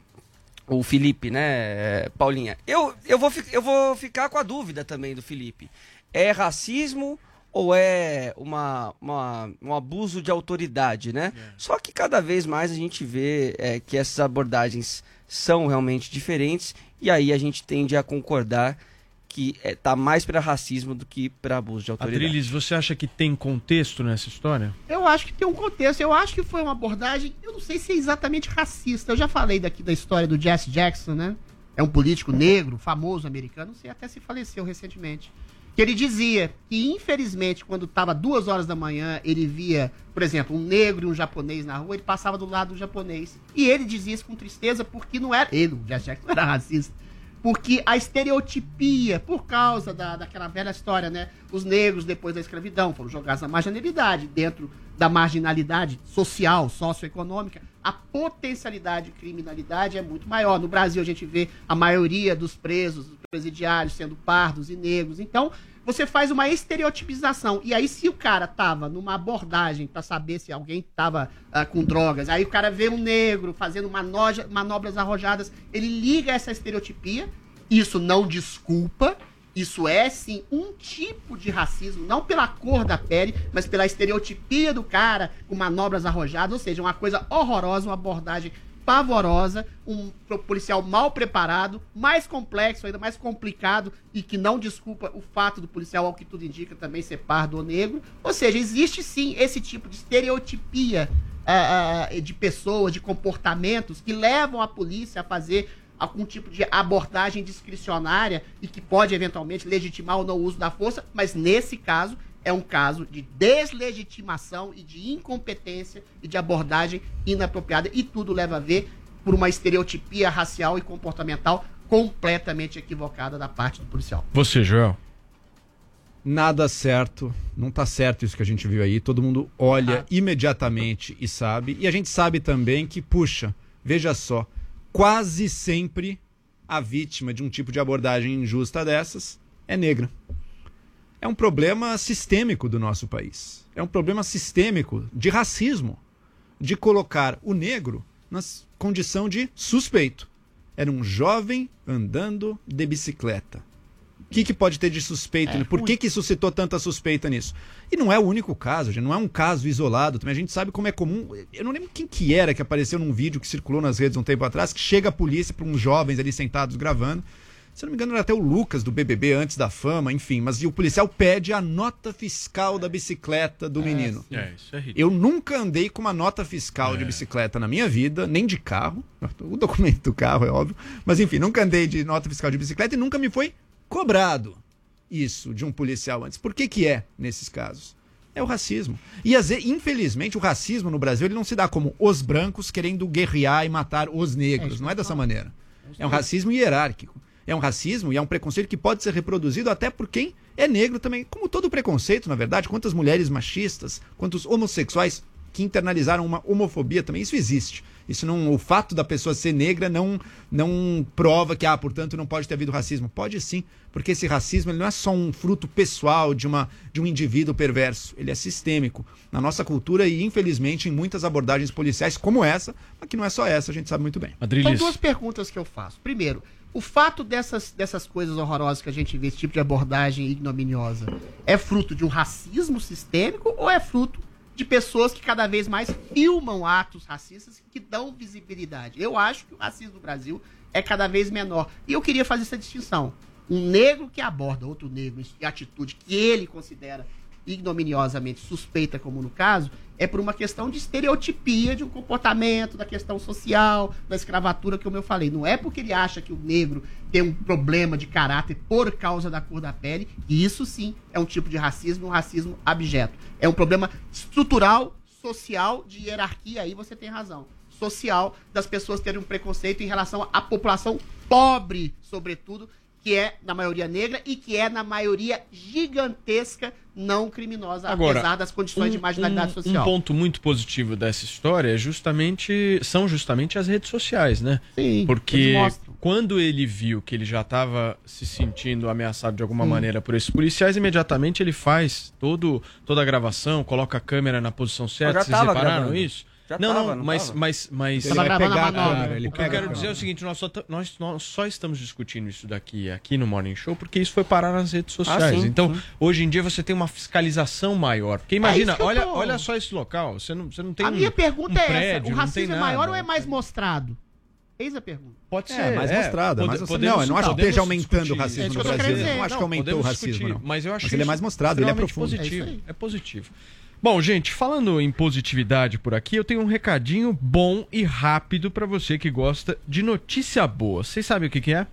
o Felipe, né, Paulinha? Eu, eu, vou, eu vou ficar com a dúvida também do Felipe. É racismo ou é uma, uma- um abuso de autoridade, né? Só que cada vez mais a gente vê eh, que essas abordagens são realmente diferentes e aí a gente tende a concordar que eh, tá mais para racismo do que para abuso de autoridade. Adriles, você acha que tem contexto nessa história? Eu acho que tem um contexto. Eu acho que foi uma abordagem. Eu não sei se é exatamente racista. Eu já falei daqui da história do Jesse Jackson, né? É um político negro, famoso americano. Não sei, até se faleceu recentemente. Que ele dizia que, infelizmente, quando estava duas horas da manhã, ele via, por exemplo, um negro e um japonês na rua, ele passava do lado do japonês. E ele dizia isso com tristeza porque não era. Ele, o Jesse Jackson, não era racista. Porque a estereotipia, por causa da, daquela velha história, né? Os negros, depois da escravidão, foram jogados na marginalidade, dentro da marginalidade social, socioeconômica, a potencialidade de criminalidade é muito maior. No Brasil, a gente vê a maioria dos presos, dos presidiários, sendo pardos e negros. Então, você faz uma estereotipização. E aí, se o cara tava numa abordagem para saber se alguém tava ah, com drogas, aí o cara vê um negro fazendo manoja- manobras arrojadas, ele liga essa estereotipia. Isso não desculpa. Isso é, sim, um tipo de racismo, não pela cor da pele, mas pela estereotipia do cara com manobras arrojadas, ou seja, uma coisa horrorosa, uma abordagem pavorosa, um policial mal preparado, mais complexo, ainda mais complicado, e que não desculpa o fato do policial, ao que tudo indica, também ser pardo ou negro. Ou seja, existe sim esse tipo de estereotipia ah, de pessoas, de comportamentos que levam a polícia a fazer algum tipo de abordagem discricionária e que pode eventualmente legitimar ou não o uso da força, mas nesse caso é um caso de deslegitimação e de incompetência e de abordagem inapropriada e tudo leva a ver por uma estereotipia racial e comportamental completamente equivocada da parte do policial. Você, Joel? Nada certo, não tá certo isso que a gente viu aí. Todo mundo olha imediatamente e sabe. E a gente sabe também que, puxa, veja só, quase sempre a vítima de um tipo de abordagem injusta dessas é negra. É um problema sistêmico do nosso país. É um problema sistêmico de racismo, de colocar o negro na condição de suspeito. Era um jovem andando de bicicleta. O que, que pode ter de suspeito? né? Por que, que suscitou tanta suspeita nisso? E não é o único caso, gente, não é um caso isolado também. A gente sabe como é comum. Eu não lembro quem que era que apareceu num vídeo que circulou nas redes um tempo atrás, que chega a polícia para uns jovens ali sentados gravando. Se não me engano, era até o Lucas do BBB antes da fama, enfim. Mas e o policial pede a nota fiscal da bicicleta do menino. É, isso é ridículo. Eu nunca andei com uma nota fiscal de bicicleta na minha vida, nem de carro. [laughs] O documento do carro é óbvio. Mas enfim, nunca andei de nota fiscal de bicicleta e nunca me foi cobrado isso de um policial antes. Por que que é nesses casos? É o racismo. E às vezes, infelizmente, o racismo no Brasil ele não se dá como os brancos querendo guerrear e matar os negros. Não é dessa maneira. É um racismo hierárquico. É um racismo e é um preconceito que pode ser reproduzido até por quem é negro também. Como todo preconceito, na verdade. Quantas mulheres machistas, quantos homossexuais que internalizaram uma homofobia também. Isso existe. Isso não, o fato da pessoa ser negra não, não prova que, ah, portanto, não pode ter havido racismo. Pode sim, porque esse racismo ele não é só um fruto pessoal de, uma, de um indivíduo perverso. Ele é sistêmico na nossa cultura e, infelizmente, em muitas abordagens policiais como essa, mas que não é só essa, a gente sabe muito bem. São duas perguntas que eu faço. Primeiro, o fato dessas, dessas coisas horrorosas que a gente vê, esse tipo de abordagem ignominiosa, é fruto de um racismo sistêmico ou é fruto de pessoas que cada vez mais filmam atos racistas que dão visibilidade? Eu acho que o racismo no Brasil é cada vez menor. E eu queria fazer essa distinção. Um negro que aborda outro negro em atitude que ele considera ignominiosamente suspeita, como no caso, é por uma questão de estereotipia de um comportamento, da questão social, da escravatura, como eu falei. Não é porque ele acha que o negro tem um problema de caráter por causa da cor da pele, e isso sim é um tipo de racismo, um racismo abjeto. É um problema estrutural, social, de hierarquia, aí você tem razão. Social, das pessoas terem um preconceito em relação à população pobre, sobretudo, que é na maioria negra e que é na maioria gigantesca não criminosa, Agora, apesar das condições de marginalidade um, social. Um ponto muito positivo dessa história é justamente são justamente as redes sociais, né? Sim, Porque quando ele viu que ele já estava se sentindo ameaçado de alguma Sim. maneira por esses policiais, imediatamente ele faz todo, toda a gravação, coloca a câmera na posição certa. já Vocês repararam gravando. isso? Já não, tava, não, não mas, tava? mas, mas. Ele vai pegar a manobra. câmera, ele o que eu quero dizer é o seguinte: nós só, nós, nós só estamos discutindo isso daqui aqui no Morning Show porque isso foi parar nas redes Ah, sociais. sim, então, sim. hoje em dia você tem uma fiscalização maior. Porque É imagina, eu olha, tô- olha só esse local. Você não, você não tem a um- minha pergunta um é prédio, essa: o racismo é maior ou é mais mostrado? Eis a pergunta. Pode É, mais mostrado, é mais mostrado. Não, eu não acho que esteja aumentando discutir. o racismo É no Brasil. Eu não acho que aumentou o racismo, discutir, não. Mas eu acho ele é mais mostrado, ele é profundo. positivo. É, positivo. Bom, gente, falando em positividade por aqui, eu tenho um recadinho bom e rápido pra você que gosta de notícia boa. Vocês sabem o que, que é?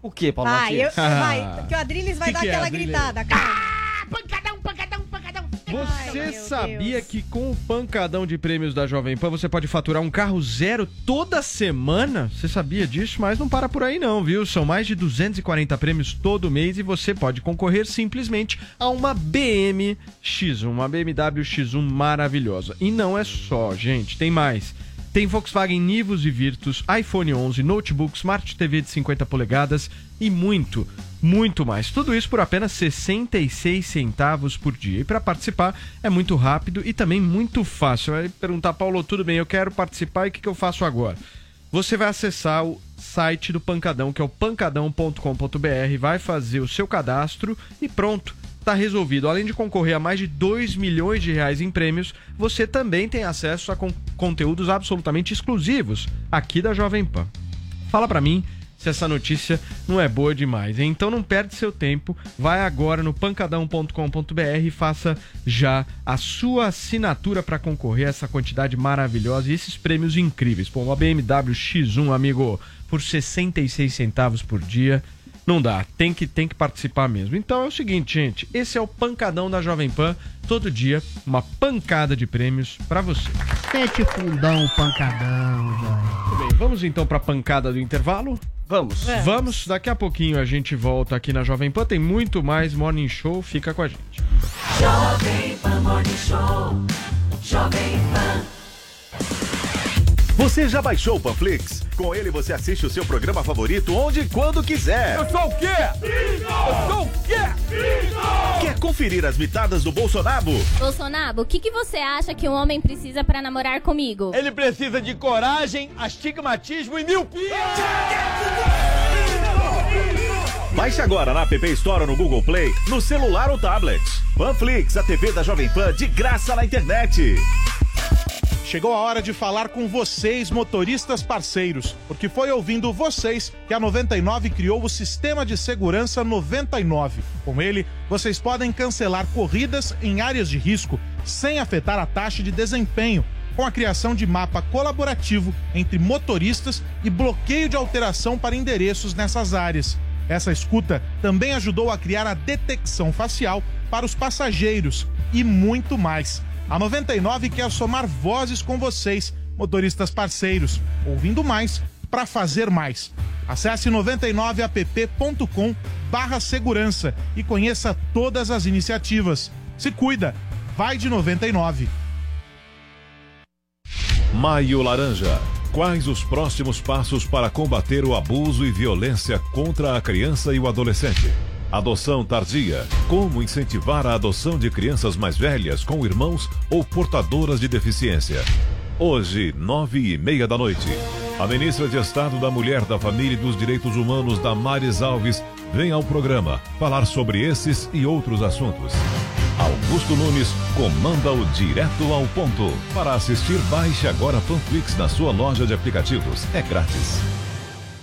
O que, Paulo Vai, eu, Matias? vai, que o Adriles vai Que dar que é, aquela Adriles? gritada. Pancadão, pancadão, pancadão. Você meu sabia que com o pancadão de prêmios da Jovem Pan você pode faturar um carro zero toda semana? Você sabia disso? Mas não para por aí não, viu? São mais de 240 prêmios todo mês e você pode concorrer simplesmente a uma BM X1, uma BMW X1 maravilhosa. E não é só, gente, tem mais. Tem Volkswagen Nivus e Virtus, iPhone 11, notebook, Smart TV de 50 polegadas e muito, muito mais. Tudo isso por apenas 66 centavos por dia. E para participar é muito rápido e também muito fácil. Vai perguntar, Paulo, tudo bem, eu quero participar e o que, que eu faço agora? Você vai acessar o site do Pancadão, que é o pancadão.com.br, vai fazer o seu cadastro e pronto está resolvido. Além de concorrer a mais de 2 milhões de reais em prêmios, você também tem acesso a con- conteúdos absolutamente exclusivos aqui da Jovem Pan. Fala pra mim se essa notícia não é boa demais. hein? Então não perde seu tempo, vai agora no pancadão.com.br e faça já a sua assinatura para concorrer a essa quantidade maravilhosa e esses prêmios incríveis. Pô, uma BMW X1, amigo, por 66 centavos por dia. Não dá, tem que, tem que participar mesmo. Então é o seguinte, gente, esse é o pancadão da Jovem Pan. Todo dia, uma pancada de prêmios pra você. Sete fundão, pancadão, velho. Muito bem, vamos então pra pancada do intervalo? Vamos. Vamos. Vamos, daqui a pouquinho a gente volta aqui na Jovem Pan. Tem muito mais Morning Show, fica com a gente. Jovem Pan Morning Show. Jovem Pan. Você já baixou o Panflix? Com ele você assiste o seu programa favorito onde e quando quiser. Eu sou o quê? Eu sou o quê? Quer conferir as mitadas do Bolsonaro? Bolsonaro, o que, que você acha que um homem precisa pra namorar comigo? Ele precisa de coragem, astigmatismo e miopia. Baixe agora na App Store ou no Google Play, no celular ou tablet. Panflix, a TV da Jovem Pan de graça na internet. Chegou a hora de falar com vocês, motoristas parceiros, porque foi ouvindo vocês que a 99 criou o Sistema de Segurança 99. Com ele, vocês podem cancelar corridas em áreas de risco sem afetar a taxa de desempenho, com a criação de mapa colaborativo entre motoristas e bloqueio de alteração para endereços nessas áreas. Essa escuta também ajudou a criar a detecção facial para os passageiros e muito mais. A 99 quer somar vozes com vocês, motoristas parceiros, ouvindo mais para fazer mais. Acesse 99app.com barra segurança e conheça todas as iniciativas. Se cuida, vai de 99. Maio Laranja. Quais os próximos passos para combater o abuso e violência contra a criança e o adolescente? Adoção tardia. Como incentivar a adoção de crianças mais velhas com irmãos ou portadoras de deficiência? Hoje, nove e meia da noite. A ministra de Estado da Mulher, da Família e dos Direitos Humanos, Damares Alves, vem ao programa falar sobre esses e outros assuntos. Augusto Nunes comanda o Direto ao Ponto. Para assistir, baixe agora Panflix na sua loja de aplicativos. É grátis.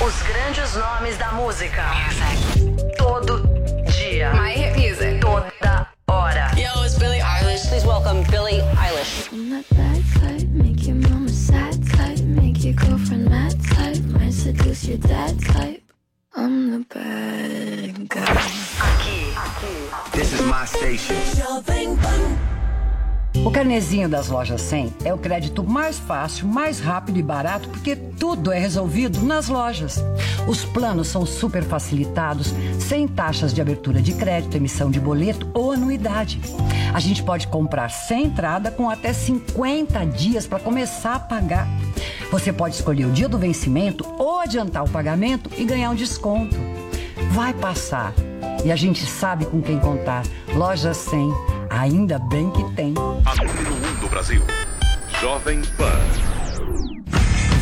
Os grandes nomes da música. Todo dia. My hit music. Toda hora. Yo, it's Billie Eilish. Please welcome Billie Eilish. I'm that bad type, make your mama sad type, make your girlfriend mad type, might seduce your dad type. I'm the bad guy. This is my station. O carnezinho das lojas 100 é o crédito mais fácil, mais rápido e barato porque tudo é resolvido nas lojas. Os planos são super facilitados, sem taxas de abertura de crédito, emissão de boleto ou anuidade. A gente pode comprar sem entrada com até 50 dias para começar a pagar. Você pode escolher o dia do vencimento ou adiantar o pagamento e ganhar um desconto. Vai passar. E a gente sabe com quem contar. Loja 100. Ainda bem que tem. A número 1 um do Brasil. Jovem Pan.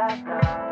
da da.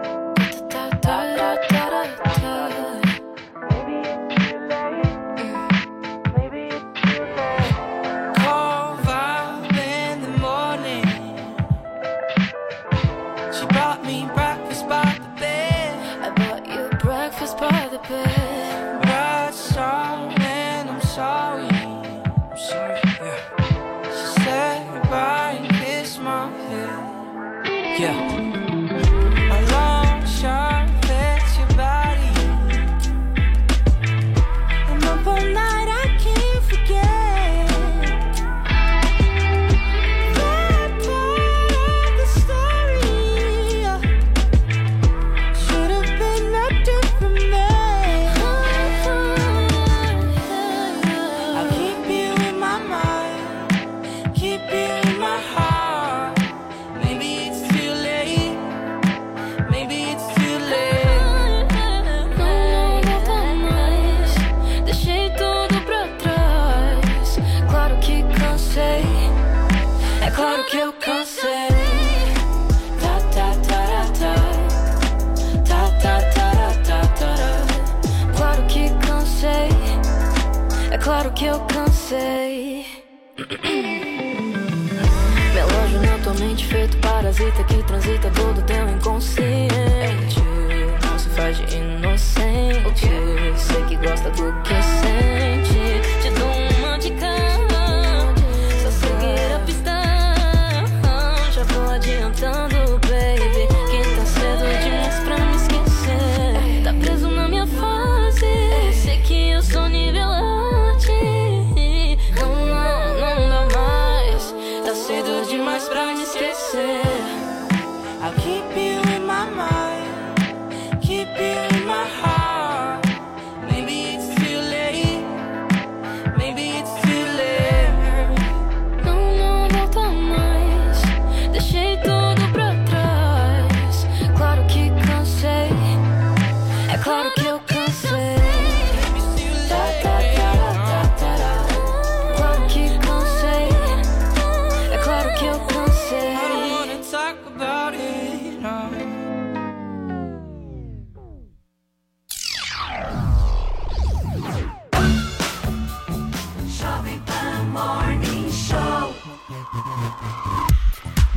Que eu cansei. Relógio na tua mente feito parasita que transita todo teu inconsciente. Não se faz de inocente.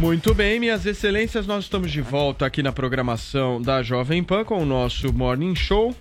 Muito bem, minhas excelências, nós estamos de volta aqui na programação da Jovem Pan com o nosso Morning Show.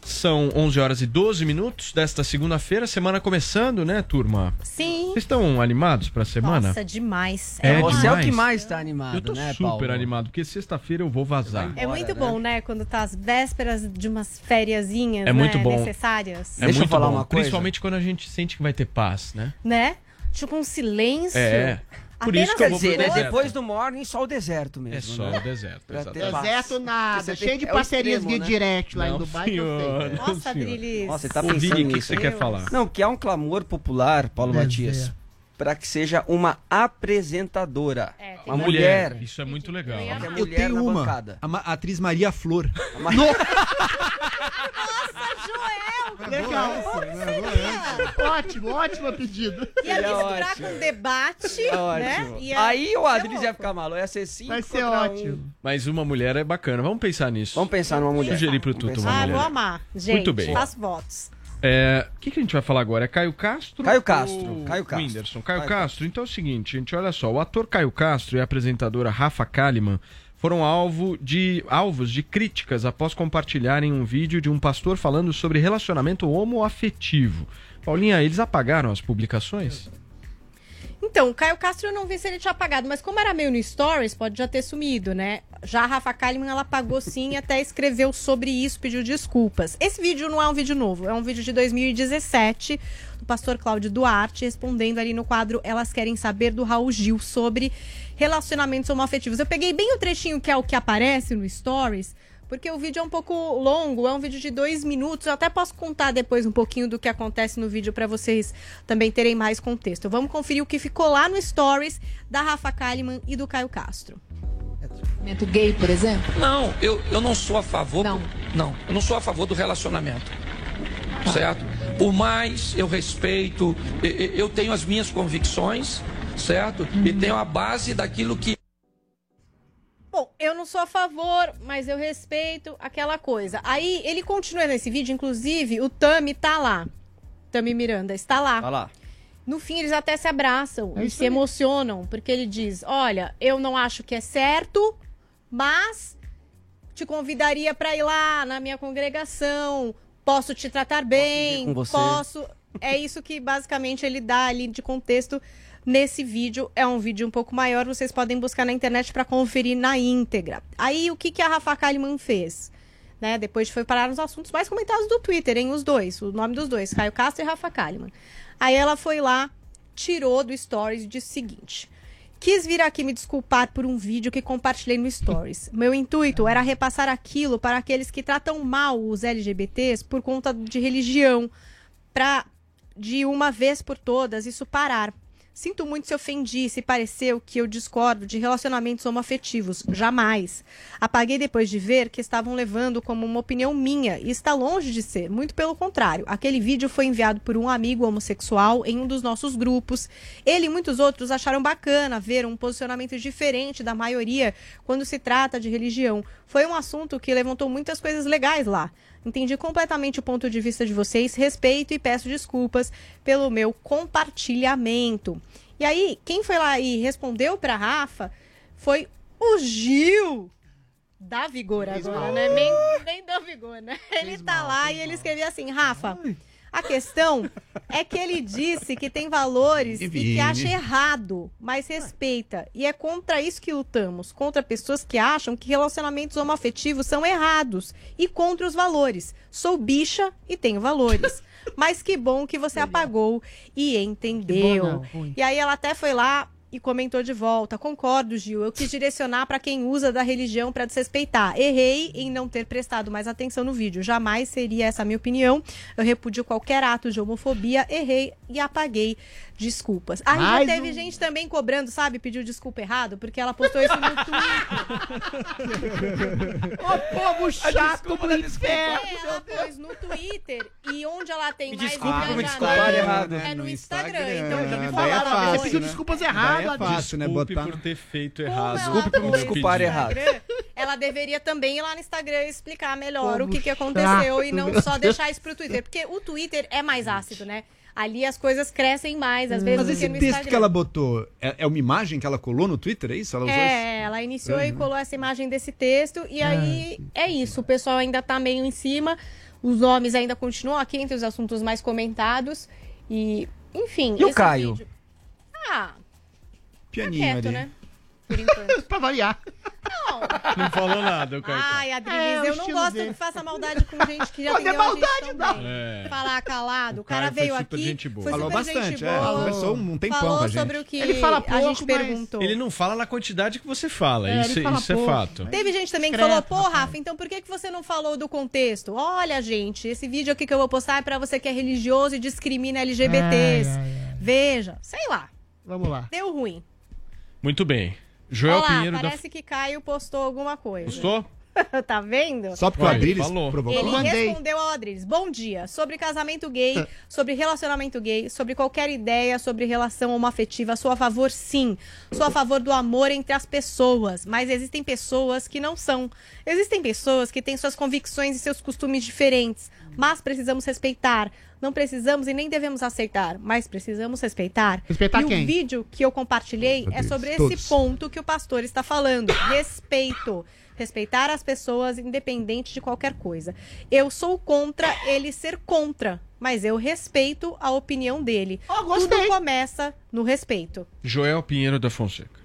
São 11 horas e 12 minutos desta segunda-feira, semana começando, né, turma? Sim, Vocês estão animados pra semana? Nossa, demais. É Você é o demais. que mais tá animado, Eu tô né, super Paulo? animado, porque sexta-feira eu vou vazar. É muito bom, né? Quando tá às vésperas de umas fériasinhas É muito né, bom. necessárias. É muito bom, Principalmente quando a gente sente que vai ter paz, né? Né? Tipo um silêncio. É. Por Apenas isso que eu vou dizer, né? Depois do morning, só o deserto mesmo. É só né? o deserto. Deserto nada, cheio de é parcerias via né? direct lá em Dubai. eu senhor, não, Nossa. Adriles. Nossa, ele tá pensando Vini, o que você quer falar? Não, que há um clamor popular, Paulo. Matias, para que seja uma apresentadora. É, uma mulher. Isso é muito legal. Eu mulher tenho uma. A, atriz Maria Flor. [laughs] Legal. Ótimo, ótimo pedido. Ia Seria misturar ótimo. com debate, É né? ótimo. Ia Aí o louco. ia ficar maluco. Ia ser cinco Vai ser contra um. ótimo. Mas uma mulher é bacana. Vamos pensar nisso. Vamos pensar numa mulher. Sugerir pro Tuto uma Ah, mulher. vou amar. Gente, Muito bem. faço votos. É, O que, que a gente vai falar agora? É Caio Castro? Caio Castro, ou Caio Castro. Whindersson. Caio Caio Castro. Então é o seguinte, gente, olha só. O ator Caio Castro e a apresentadora Rafa Kalimann foram alvo de, alvos de críticas após compartilharem um vídeo de um pastor falando sobre relacionamento homoafetivo. Paulinha, eles apagaram as publicações? Então, o Caio Castro eu não vi se ele tinha apagado, mas como era meio no Stories, pode já ter sumido, né? Já a Rafa Kalimann, ela apagou sim e até escreveu sobre isso, pediu desculpas. Esse vídeo não é um vídeo novo, é um vídeo de 2017, do pastor Cláudio Duarte, respondendo ali no quadro Elas Querem Saber, do Raul Gil, sobre relacionamentos homoafetivos. Eu peguei bem o trechinho que é o que aparece no Stories, porque o vídeo é um pouco longo, é um vídeo de dois minutos. Eu até posso contar depois um pouquinho do que acontece no vídeo para vocês também terem mais contexto. Vamos conferir o que ficou lá no Stories da Rafa Kalimann e do Caio Castro. Relacionamento gay, por exemplo? Não, eu, eu não sou a favor. Não. não, eu não sou a favor do relacionamento. Certo? Por mais eu respeito, eu tenho as minhas convicções, certo? E tenho a base daquilo que Bom, eu não sou a favor, mas eu respeito aquela coisa. Aí ele continua nesse vídeo, inclusive o Tami tá lá. Tami Miranda está lá. Vai lá. No fim, eles até se abraçam É e se aí. emocionam, porque ele diz: Olha, eu não acho que é certo, mas te convidaria para ir lá na minha congregação. Posso te tratar bem, você." posso. É isso que basicamente ele dá ali de contexto nesse vídeo. É um vídeo um pouco maior, vocês podem buscar na internet para conferir na íntegra. Aí o que, que a Rafa Kalimann fez? Né? Depois foi parar nos assuntos mais comentados do Twitter, hein? Os dois, o nome dos dois, Caio Castro e Rafa Kalimann. Aí ela foi lá, tirou do Stories e disse o seguinte: Quis vir aqui me desculpar por um vídeo que compartilhei no Stories. [laughs] Meu intuito era repassar aquilo para aqueles que tratam mal os LGBTs por conta de religião, para de uma vez por todas isso parar. Sinto muito se ofendi, se pareceu que eu discordo de relacionamentos homoafetivos. Jamais. Apaguei depois de ver que estavam levando como uma opinião minha e está longe de ser. Muito pelo contrário. Aquele vídeo foi enviado por um amigo homossexual em um dos nossos grupos. Ele e muitos outros acharam bacana ver um posicionamento diferente da maioria quando se trata de religião. Foi um assunto que levantou muitas coisas legais lá. Entendi completamente o ponto de vista de vocês, respeito e peço desculpas pelo meu compartilhamento. E aí, quem foi lá e respondeu para Rafa foi o Gil da Vigor agora, né? Nem, nem da Vigor, né? Ele tá lá e ele escreveu assim, Rafa, a questão é que ele disse que tem valores e que Vini. acha errado, mas respeita. E é contra isso que lutamos, contra pessoas que acham que relacionamentos homoafetivos são errados e contra os valores. Sou bicha e tenho valores. [laughs] Mas que bom que você apagou e entendeu. não, e aí ela até foi lá e comentou de volta: Concordo, Gil. Eu quis direcionar para quem usa da religião para desrespeitar. Errei em não ter prestado mais atenção no vídeo. Jamais seria essa a minha opinião. Eu repudio qualquer ato de homofobia. Errei e apaguei desculpas. Aí já Mais teve um- gente também cobrando, sabe? Pediu desculpa errado, porque ela postou isso no [laughs] Twitter. [laughs] Ô, povo chato do É, inferno. ela pôs no Twitter e onde ela tem Me mais desculpe por me engajamento desculpar errado. É no Instagram. Instagram, Então já me é falaram. Você pediu né? desculpas erradas, é fácil, né? Desculpe Botar... por ter feito Como errado. Desculpe por me desculpar errado. Ela deveria também ir lá no Instagram e explicar melhor Povo o que, que chato, aconteceu e não só deixar isso pro Twitter. Porque o Twitter é mais ácido, né? Ali as coisas crescem mais, às vezes, Mas esse texto Instagram. que ela botou é, é uma imagem que ela colou no Twitter, é isso? Ela usou esse- É, ela iniciou e Uhum. colou essa imagem desse texto, e aí é isso. O pessoal ainda tá meio em cima, os nomes ainda continuam aqui entre os assuntos mais comentados, e enfim. E o esse Caio? vídeo- Ah, Pianinho quieto, ali. né? Por enquanto. [laughs] pra variar. Não falou nada, o Caetano. Ai, Adriles, É, o eu não gosto dele. que faça maldade com gente que já Não, não é a gente maldade, não. É. Falar calado. O cara, cara foi veio super aqui, gente boa. foi Falou super bastante, gente é, conversou um tempão Falou com a gente. sobre o que Ele fala a pouco, gente mas- perguntou. Ele não fala na quantidade que você fala, É, isso, ele fala isso é fato. Teve gente também que Discreto, falou, pô, rapaz. Rafa, então por que, que você não falou do contexto? Olha, gente, esse vídeo aqui que eu vou postar é pra você que é religioso e discrimina LGBTs. Ai, ai, Veja, sei lá, Vamos lá. deu ruim. Muito bem. Joel Olha lá, Pinheiro da... parece que Caio postou alguma coisa. Gostou? [laughs] tá vendo? Só porque o Olha, Adriles falou. provocou. Ele Mandei. respondeu ao Adriles. Bom dia. Sobre casamento gay, [laughs] sobre relacionamento gay, sobre qualquer ideia sobre relação homoafetiva, sou a favor sim. Sou a favor do amor entre as pessoas. Mas existem pessoas que não são. Existem pessoas que têm suas convicções e seus costumes diferentes. Mas precisamos respeitar. Não precisamos e nem devemos aceitar, mas precisamos respeitar. Respeitar e quem? o vídeo que eu compartilhei é sobre esse todos. ponto que o pastor está falando. Respeito. Respeitar as pessoas, independente de qualquer coisa. Eu sou contra ele ser contra, mas eu respeito a opinião dele. Gostei. Tudo começa no respeito. Joel Pinheiro da Fonseca.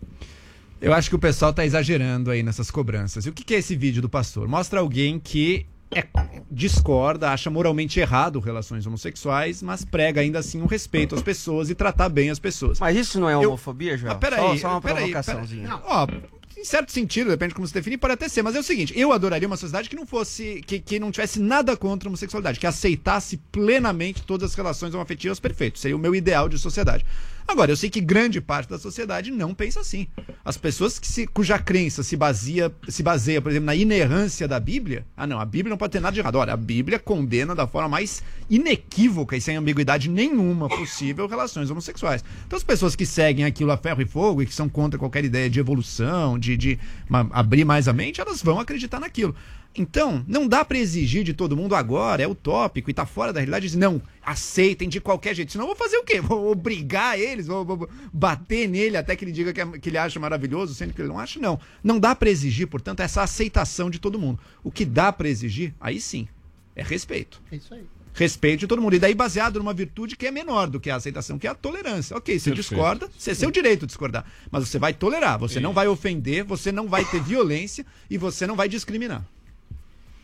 Eu acho que o pessoal tá exagerando aí nessas cobranças. E o que é esse vídeo do pastor? Mostra alguém que é- discorda, acha moralmente errado relações homossexuais, mas prega ainda assim um respeito às pessoas e tratar bem as pessoas. Mas isso não é Eu- homofobia, Joel? Ah, peraí, só, só uma peraí, provocaçãozinha. peraí. Ó, em certo sentido, depende de como você definir, pode até ser. Mas é o seguinte, eu adoraria uma sociedade que não fosse, que, que não tivesse nada contra a homossexualidade, que aceitasse plenamente todas as relações homoafetivas perfeitas. Seria o meu ideal de sociedade. Agora, eu sei que grande parte da sociedade não pensa assim. As pessoas que se, cuja crença se baseia, se baseia, por exemplo, na inerrância da Bíblia. Ah, não, a Bíblia não pode ter nada de errado. Olha, a Bíblia condena da forma mais inequívoca e sem ambiguidade nenhuma possível relações homossexuais. Então, as pessoas que seguem aquilo a ferro e fogo e que são contra qualquer ideia de evolução, de, de abrir mais a mente, elas vão acreditar naquilo. Então, não dá pra exigir de todo mundo agora, é utópico e tá fora da realidade, dizer, não, aceitem de qualquer jeito. Senão eu vou fazer o quê? Vou obrigar eles, vou, vou bater nele até que ele diga que, é- que ele acha maravilhoso, sendo que ele não acha, não. Não dá pra exigir, portanto, essa aceitação de todo mundo. O que dá pra exigir, aí sim, é respeito. É isso aí. Respeito de todo mundo. E daí baseado numa virtude que é menor do que a aceitação, que é a tolerância. Ok, você Perfeito. discorda, você é seu direito de discordar. Mas você vai tolerar, você não vai ofender, você não vai ter violência e você não vai discriminar.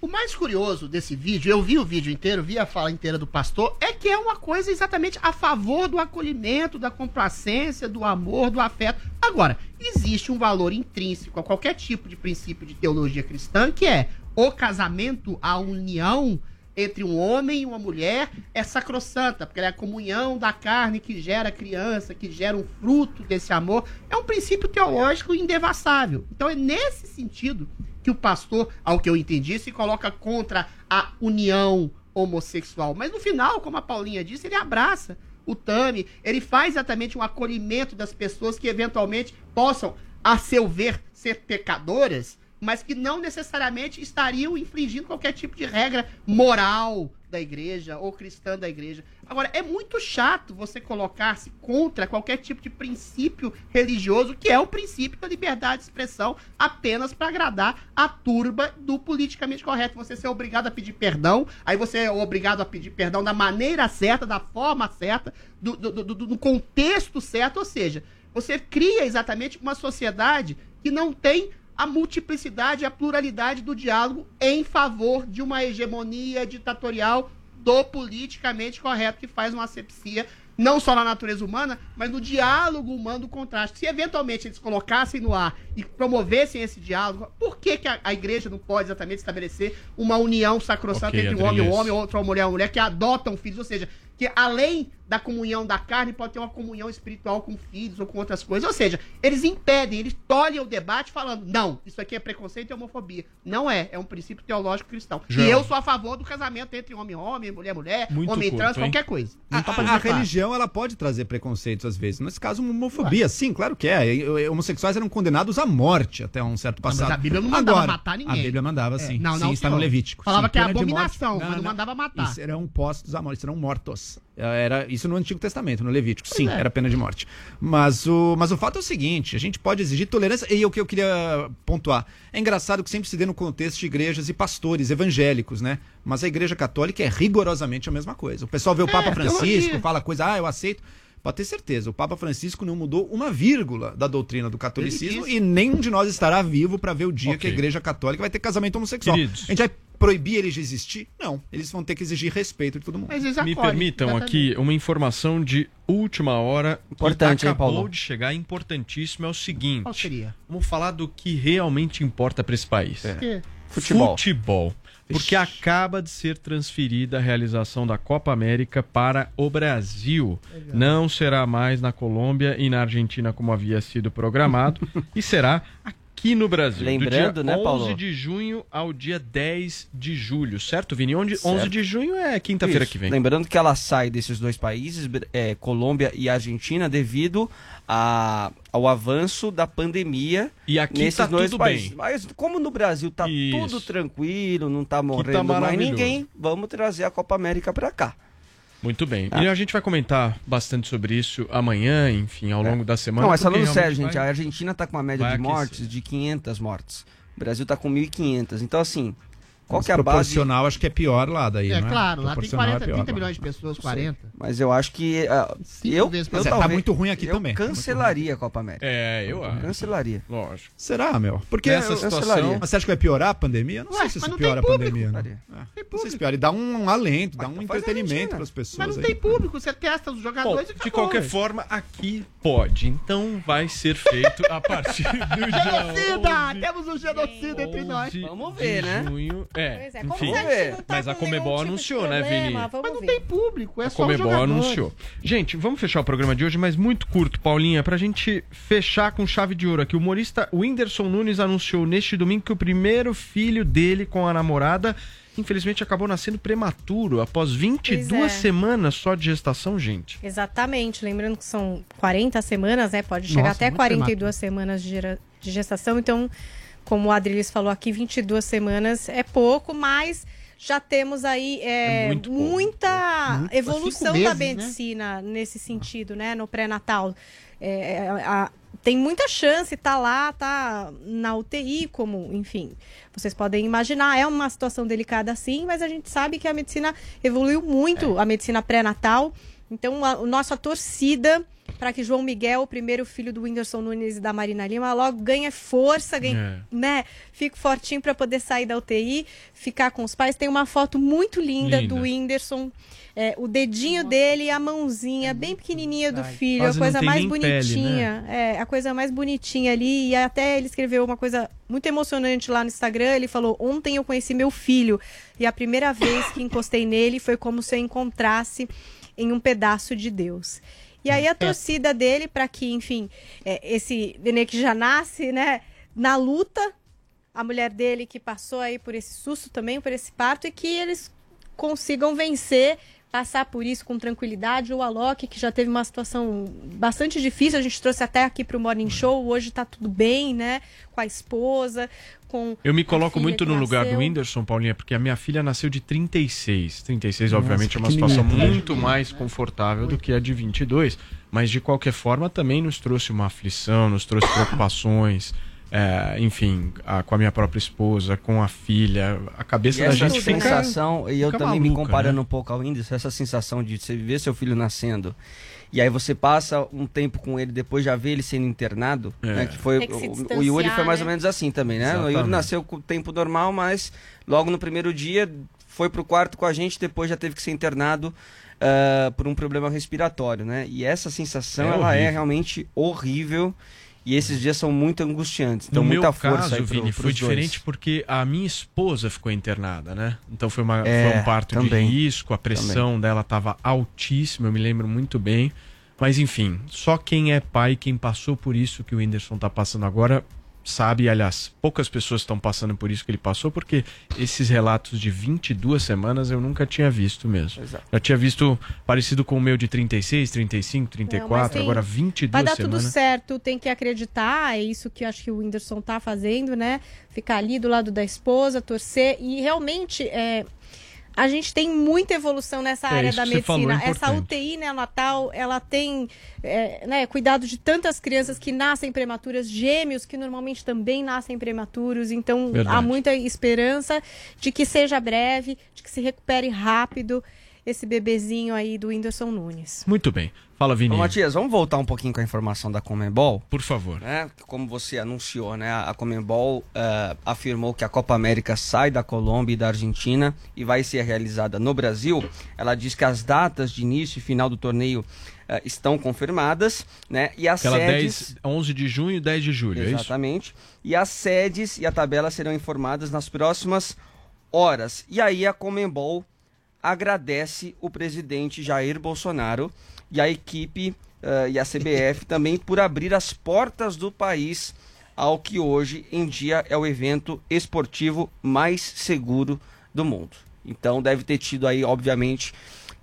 O mais curioso desse vídeo, eu vi o vídeo inteiro, vi a fala inteira do pastor, é que é uma coisa exatamente a favor do acolhimento, da complacência, do amor, do afeto. Agora, existe um valor intrínseco a qualquer tipo de princípio de teologia cristã, que é o casamento, a união entre um homem e uma mulher é sacrossanta, porque é a comunhão da carne que gera criança, que gera um fruto desse amor. É um princípio teológico indevassável. Então é nesse sentido que o pastor, ao que eu entendi, se coloca contra a união homossexual. Mas no final, como a Paulinha disse, ele abraça o Tami, ele faz exatamente um acolhimento das pessoas que eventualmente possam, a seu ver, ser pecadoras, mas que não necessariamente estariam infringindo qualquer tipo de regra moral da igreja ou cristã da igreja. Agora, é muito chato você colocar-se contra qualquer tipo de princípio religioso, que é o princípio da liberdade de expressão, apenas para agradar a turba do politicamente correto. Você ser obrigado a pedir perdão, aí você é obrigado a pedir perdão da maneira certa, da forma certa, do, do, do, do- contexto certo, ou seja, você cria exatamente uma sociedade que não tem a multiplicidade e a pluralidade do diálogo em favor de uma hegemonia ditatorial do politicamente correto que faz uma asepsia não só na natureza humana, mas no diálogo humano do contraste. Se eventualmente eles colocassem no ar e promovessem esse diálogo, por que, que a, a igreja não pode exatamente estabelecer uma união sacrossanta Ok, entre um homem e um homem, outra mulher e uma mulher, que adotam filhos, ou seja, que além da comunhão da carne, pode ter uma comunhão espiritual com filhos ou com outras coisas. Ou seja, eles impedem, eles tolhem o debate falando, não, isso aqui é preconceito e homofobia. Não é, é um princípio teológico cristão. João. E eu sou a favor do casamento entre homem e homem, mulher e mulher, Muito homem e curto, trans, hein? qualquer coisa. A, a claro. religião ela pode trazer preconceitos às vezes. Nesse caso, uma homofobia, sim, claro que é. E- e- Homossexuais eram condenados à morte até um certo mas passado. a Bíblia não mandava Agora, matar ninguém. A Bíblia mandava, É, sim. não, não, sim, está no. Levítico. Falava Sim, que é abominação, mas não mandava matar. Isso eram postos à morte, serão mortos. Era isso no Antigo Testamento, no Levítico. Sim, é. era pena de morte. Mas o, mas o fato é o seguinte: a gente pode exigir tolerância. E o que eu queria pontuar. É engraçado que sempre se dê no contexto de igrejas e pastores evangélicos, né? Mas a igreja católica é rigorosamente a mesma coisa. O pessoal vê o Papa É, Francisco, teologia. fala coisa, ah, eu aceito. Pode ter certeza, o Papa Francisco não mudou uma vírgula da doutrina do catolicismo e nenhum de nós estará vivo para ver o dia Ok. que a Igreja Católica vai ter casamento homossexual. Queridos. A gente vai proibir eles de existir? Não. Eles vão ter que exigir respeito de todo mundo. Me permitam exatamente. aqui uma informação de última hora Importante, que hein, acabou Paulo? de chegar, importantíssimo, é o seguinte. Qual seria? Vamos falar do que realmente importa para esse país. Que- Futebol. Futebol. Porque acaba de ser transferida a realização da Copa América para o Brasil. Não será mais na Colômbia e na Argentina como havia sido programado, [laughs] e será aqui no Brasil. Lembrando, do dia né, 11 Paulo? de junho ao dia 10 de julho, certo, Vini? Onde, Certo. 11 de junho é quinta-feira que vem. Lembrando que ela sai desses dois países, é, Colômbia e Argentina, devido a- ao avanço da pandemia E aqui tá dois tudo países. bem. Mas como no Brasil tá Isso. tudo tranquilo, não tá morrendo mais maravilhoso. ninguém, vamos trazer a Copa América pra cá. Muito bem. Tá. E a gente vai comentar bastante sobre isso amanhã, enfim, ao longo da semana. não, mas falando sério, gente, vai- a Argentina tá com uma média de aquecer. mortes de 500 mortes. O Brasil tá com 1.500. Então, assim, qual Mas que é a base... proporcional, acho que é pior lá daí, É não claro, lá tem Proporcional 40, é pior 30 lá. milhões de pessoas, 40. Mas eu acho que... Cinco eu, vezes eu. Mas é, tá talvez- muito ruim aqui eu também. Tá cancelaria a Copa América. É, eu acho. Cancelaria. Lógico. Será, meu? Porque Nessa eu- situação- Mas você acha que vai piorar a pandemia? Eu não Ué, sei se mas isso piora a tem público. pandemia. Não. É, não sei se piora. E dá um, um alento, dá um faz a entretenimento para as pessoas. Mas não aí. tem público, você testa os Bom, jogadores e de acabou, qualquer ué. forma, aqui pode. Então vai ser feito a partir [laughs] do dia Genocida! 11 Temos um genocida entre nós. Vamos de ver, né? junho. É, Pois é, como enfim. a gente não tá Mas a com nenhum Comebol tipo anunciou, né, Vini? Vamos Mas não ver. tem público, é A só Comebol jogadores. anunciou. Gente, vamos fechar o programa de hoje, mas muito curto, Paulinha, pra gente fechar com chave de ouro aqui. O humorista Whindersson Nunes anunciou neste domingo que o primeiro filho dele com a namorada, infelizmente, acabou nascendo prematuro, após 22 Pois é. semanas só de gestação, gente. Exatamente, lembrando que são 40 semanas, né? Pode chegar Nossa, até muito 42 semanas de, gera- de gestação. Então, como o Adriles falou aqui, 22 semanas é pouco, mas já temos aí é, É muito muita Muito, evolução cinco da meses, né? medicina nesse sentido, né? No pré-natal. É, a- tem muita chance, tá lá, tá na UTI, como, enfim, vocês podem imaginar. É uma situação delicada sim, mas a gente sabe que a medicina evoluiu muito, a medicina pré-natal. Então, a, a nossa torcida para que João Miguel, o primeiro filho do Whindersson Nunes e da Marina Lima, logo ganhe força, ganhe, É. né? Fique fortinho para poder sair da UTI, ficar com os pais. Tem uma foto muito linda, Linda. do Whindersson. é, o dedinho dele e a mãozinha bem pequenininha do filho, Quase a coisa mais bonitinha. pele, É, a coisa mais bonitinha ali. E até ele escreveu uma coisa muito emocionante lá no Instagram. Ele falou: Ontem eu conheci meu filho e a primeira vez que encostei nele foi como se eu encontrasse em um pedaço de Deus. E aí a torcida dele, para que, enfim, é, esse nenê que já nasce, né, na luta, a mulher dele que passou aí por esse susto também, por esse parto, e que eles consigam vencer, passar por isso com tranquilidade. O Alok, que já teve uma situação bastante difícil, a gente trouxe até aqui para o Morning Show, hoje tá tudo bem, né, com a esposa, com Eu me coloco muito no lugar do. Whindersson, Paulinha, porque a minha filha nasceu de 36. 36, Nossa, obviamente, é uma situação pequenininha. muito mais confortável do que a de 22. Mas, de qualquer forma, também nos trouxe uma aflição, nos trouxe preocupações. É, enfim, a- com a minha própria esposa, com a filha. A cabeça E da essa gente fica. sensação, e eu fica também me maluca, comparando né? um pouco ao Whindersson, essa sensação de você ver seu filho nascendo, e aí você passa um tempo com ele, depois já vê ele sendo internado, É. né, que foi, que o, o Yuri foi mais ou né? menos assim também, né? O Exatamente. Yuri nasceu com o tempo normal, mas logo no primeiro dia foi pro quarto com a gente, depois já teve que ser internado ah, por um problema respiratório, né? E essa sensação, É ela é horrível. realmente horrível, e esses dias são muito angustiantes, então no muita meu força caso, aí pro, Vini, foi dois. diferente porque a minha esposa ficou internada, né? Então foi, uma, É, foi um parto também. de risco, a pressão dela estava altíssima, eu me lembro muito bem. Mas enfim, só quem é pai, quem passou por isso que o Whindersson tá passando agora, sabe, aliás, poucas pessoas estão passando por isso que ele passou, porque esses relatos de 22 semanas eu nunca tinha visto mesmo. Exato. Já tinha visto parecido com o meu de 36, 35, Não, 34, mas tem- agora 22 Vai dar semanas. tudo certo, tem que acreditar, é isso que eu acho que o Whindersson tá fazendo, né? Ficar ali do lado da esposa, torcer e realmente é, a gente tem muita evolução nessa É área da você falou, medicina. é Essa. UTI neonatal, ela tem é, né, cuidado de tantas crianças que nascem prematuras, gêmeos que normalmente também nascem prematuros, então Verdade. há muita esperança de que seja breve, de que se recupere rápido. Esse bebezinho aí do Whindersson Nunes. Muito bem. Fala, Vini. Ô, Matias, vamos voltar um pouquinho com a informação da Comembol? Por favor. Né? Como você anunciou, né? A Comembol eh, afirmou que a Copa América sai da Colômbia e da Argentina e vai ser realizada no Brasil. Ela diz que as datas de início e final do torneio eh, estão confirmadas, né? E as Aquela sedes... 10, 11 de junho e 10 de julho, é isso? Exatamente. E as sedes e a tabela serão informadas nas próximas horas. E aí a Comembol agradece o presidente Jair Bolsonaro e a equipe eh, e a CBF [laughs] também por abrir as portas do país ao que hoje em dia é o evento esportivo mais seguro do mundo. Então deve ter tido aí, obviamente,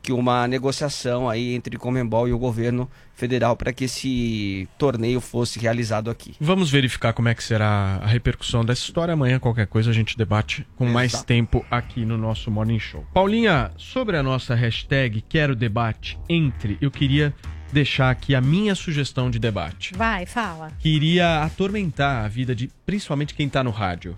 que uma negociação aí entre Comembol e o governo federal para que esse torneio fosse realizado aqui. Vamos verificar como é que será a repercussão dessa história. Amanhã, qualquer coisa, a gente debate com mais tempo aqui no nosso Morning Show. Paulinha, sobre a nossa hashtag Quero Debate Entre, eu queria deixar aqui a minha sugestão de debate. Vai, fala. Queria atormentar a vida de principalmente quem tá no rádio.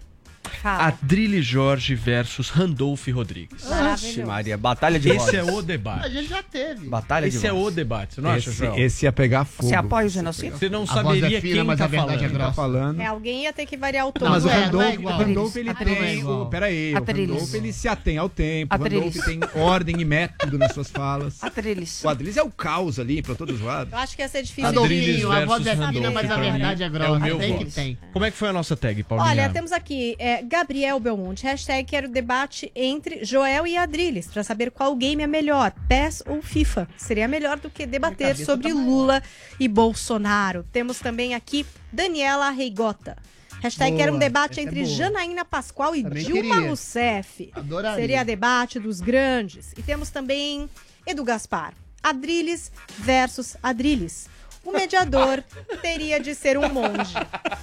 Fala. Adrilho Jorge versus Randolph Rodrigues. Oxe, Maria, batalha de Esse vozes. é o debate. A gente já teve. Batalha de Esse é vozes. o debate, você não acha, Esse, João? esse ia pegar fogo. Você apoia o genocídio? Você não A voz saberia é fina, quem mas tá a verdade falando. é grossa. falando. É, alguém ia ter que variar o tom. Não, mas o é, não é Randolph, igual. o Randolph ele tem. Igual. O, peraí, o Atrilis. Randolph ele se atém ao tempo. O Atrilis. Randolph tem ordem e método nas suas falas. Atrilis. O Adriles é o caos ali pra todos os lados. Eu acho que ia ser difícil. Adolfinho, a voz é versus fina, mas a verdade é mim, é o grossa. meu tem que tem. Como é que foi a nossa tag, Paulinha? Olha, temos aqui é, Gabriel Belmonte, hashtag quero debate entre Joel e Adriles, para saber qual game é melhor, PES ou FIFA. Seria melhor do que debater sobre tá. Lula e Bolsonaro. Temos também aqui Daniela Reigota. Hashtag Boa, quero um debate é entre boa. Janaína Pascoal e Também Dilma queria. Rousseff. Adoraria. Seria debate dos grandes. E temos também Edu Gaspar. Adriles versus Adriles. O mediador teria de ser um monge.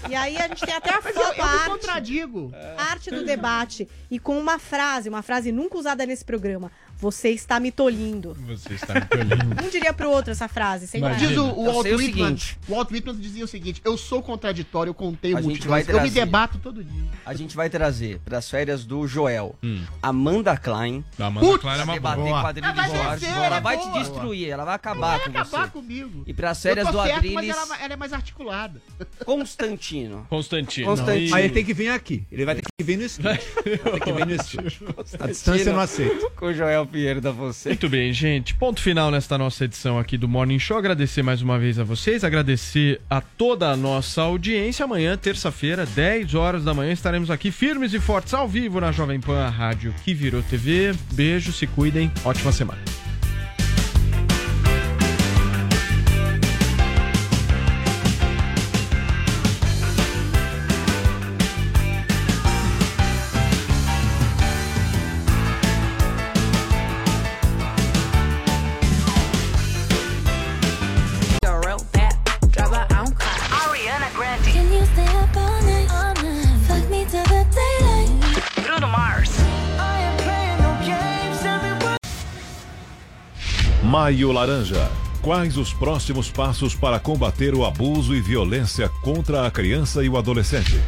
E aí a gente tem até a eu, foto, eu me arte, contradigo. a arte do debate. E com uma frase, uma frase nunca usada nesse programa. Você está me tolindo. Você está me tolhindo. [laughs] Um diria pro outro essa frase, sem Imagina. Diz o, o Walt sei o Whitman. seguinte. O Walt Whitman dizia o seguinte: eu sou contraditório, eu contei A o gente Eu me debato todo dia. A gente vai trazer para as férias do Joel Hum. Amanda Klein. A Amanda Putz, Klein é uma boa. Ela vai vencer, Ela ela é vai te destruir, ela vai acabar vai com acabar você. comigo. E para as Eu férias tô do certo, Adriles, mas ela, ela é mais articulada. Constantino. Constantino. Constantino. Aí ele tem que vir aqui. Ele vai ter que vir no estúdio. [laughs] Ter que vir no estúdio. A distância eu não aceito. Com o Joel Pinheiro você. Muito bem, gente. Ponto final nesta nossa edição aqui do Morning Show. Agradecer mais uma vez a vocês, agradecer a toda a nossa audiência. Amanhã, terça-feira, 10 horas da manhã, estaremos aqui firmes e fortes ao vivo na Jovem Pan, a rádio que virou TV. Beijo, se cuidem. Ótima semana. Maio Laranja. Quais os próximos passos para combater o abuso e violência contra a criança e o adolescente?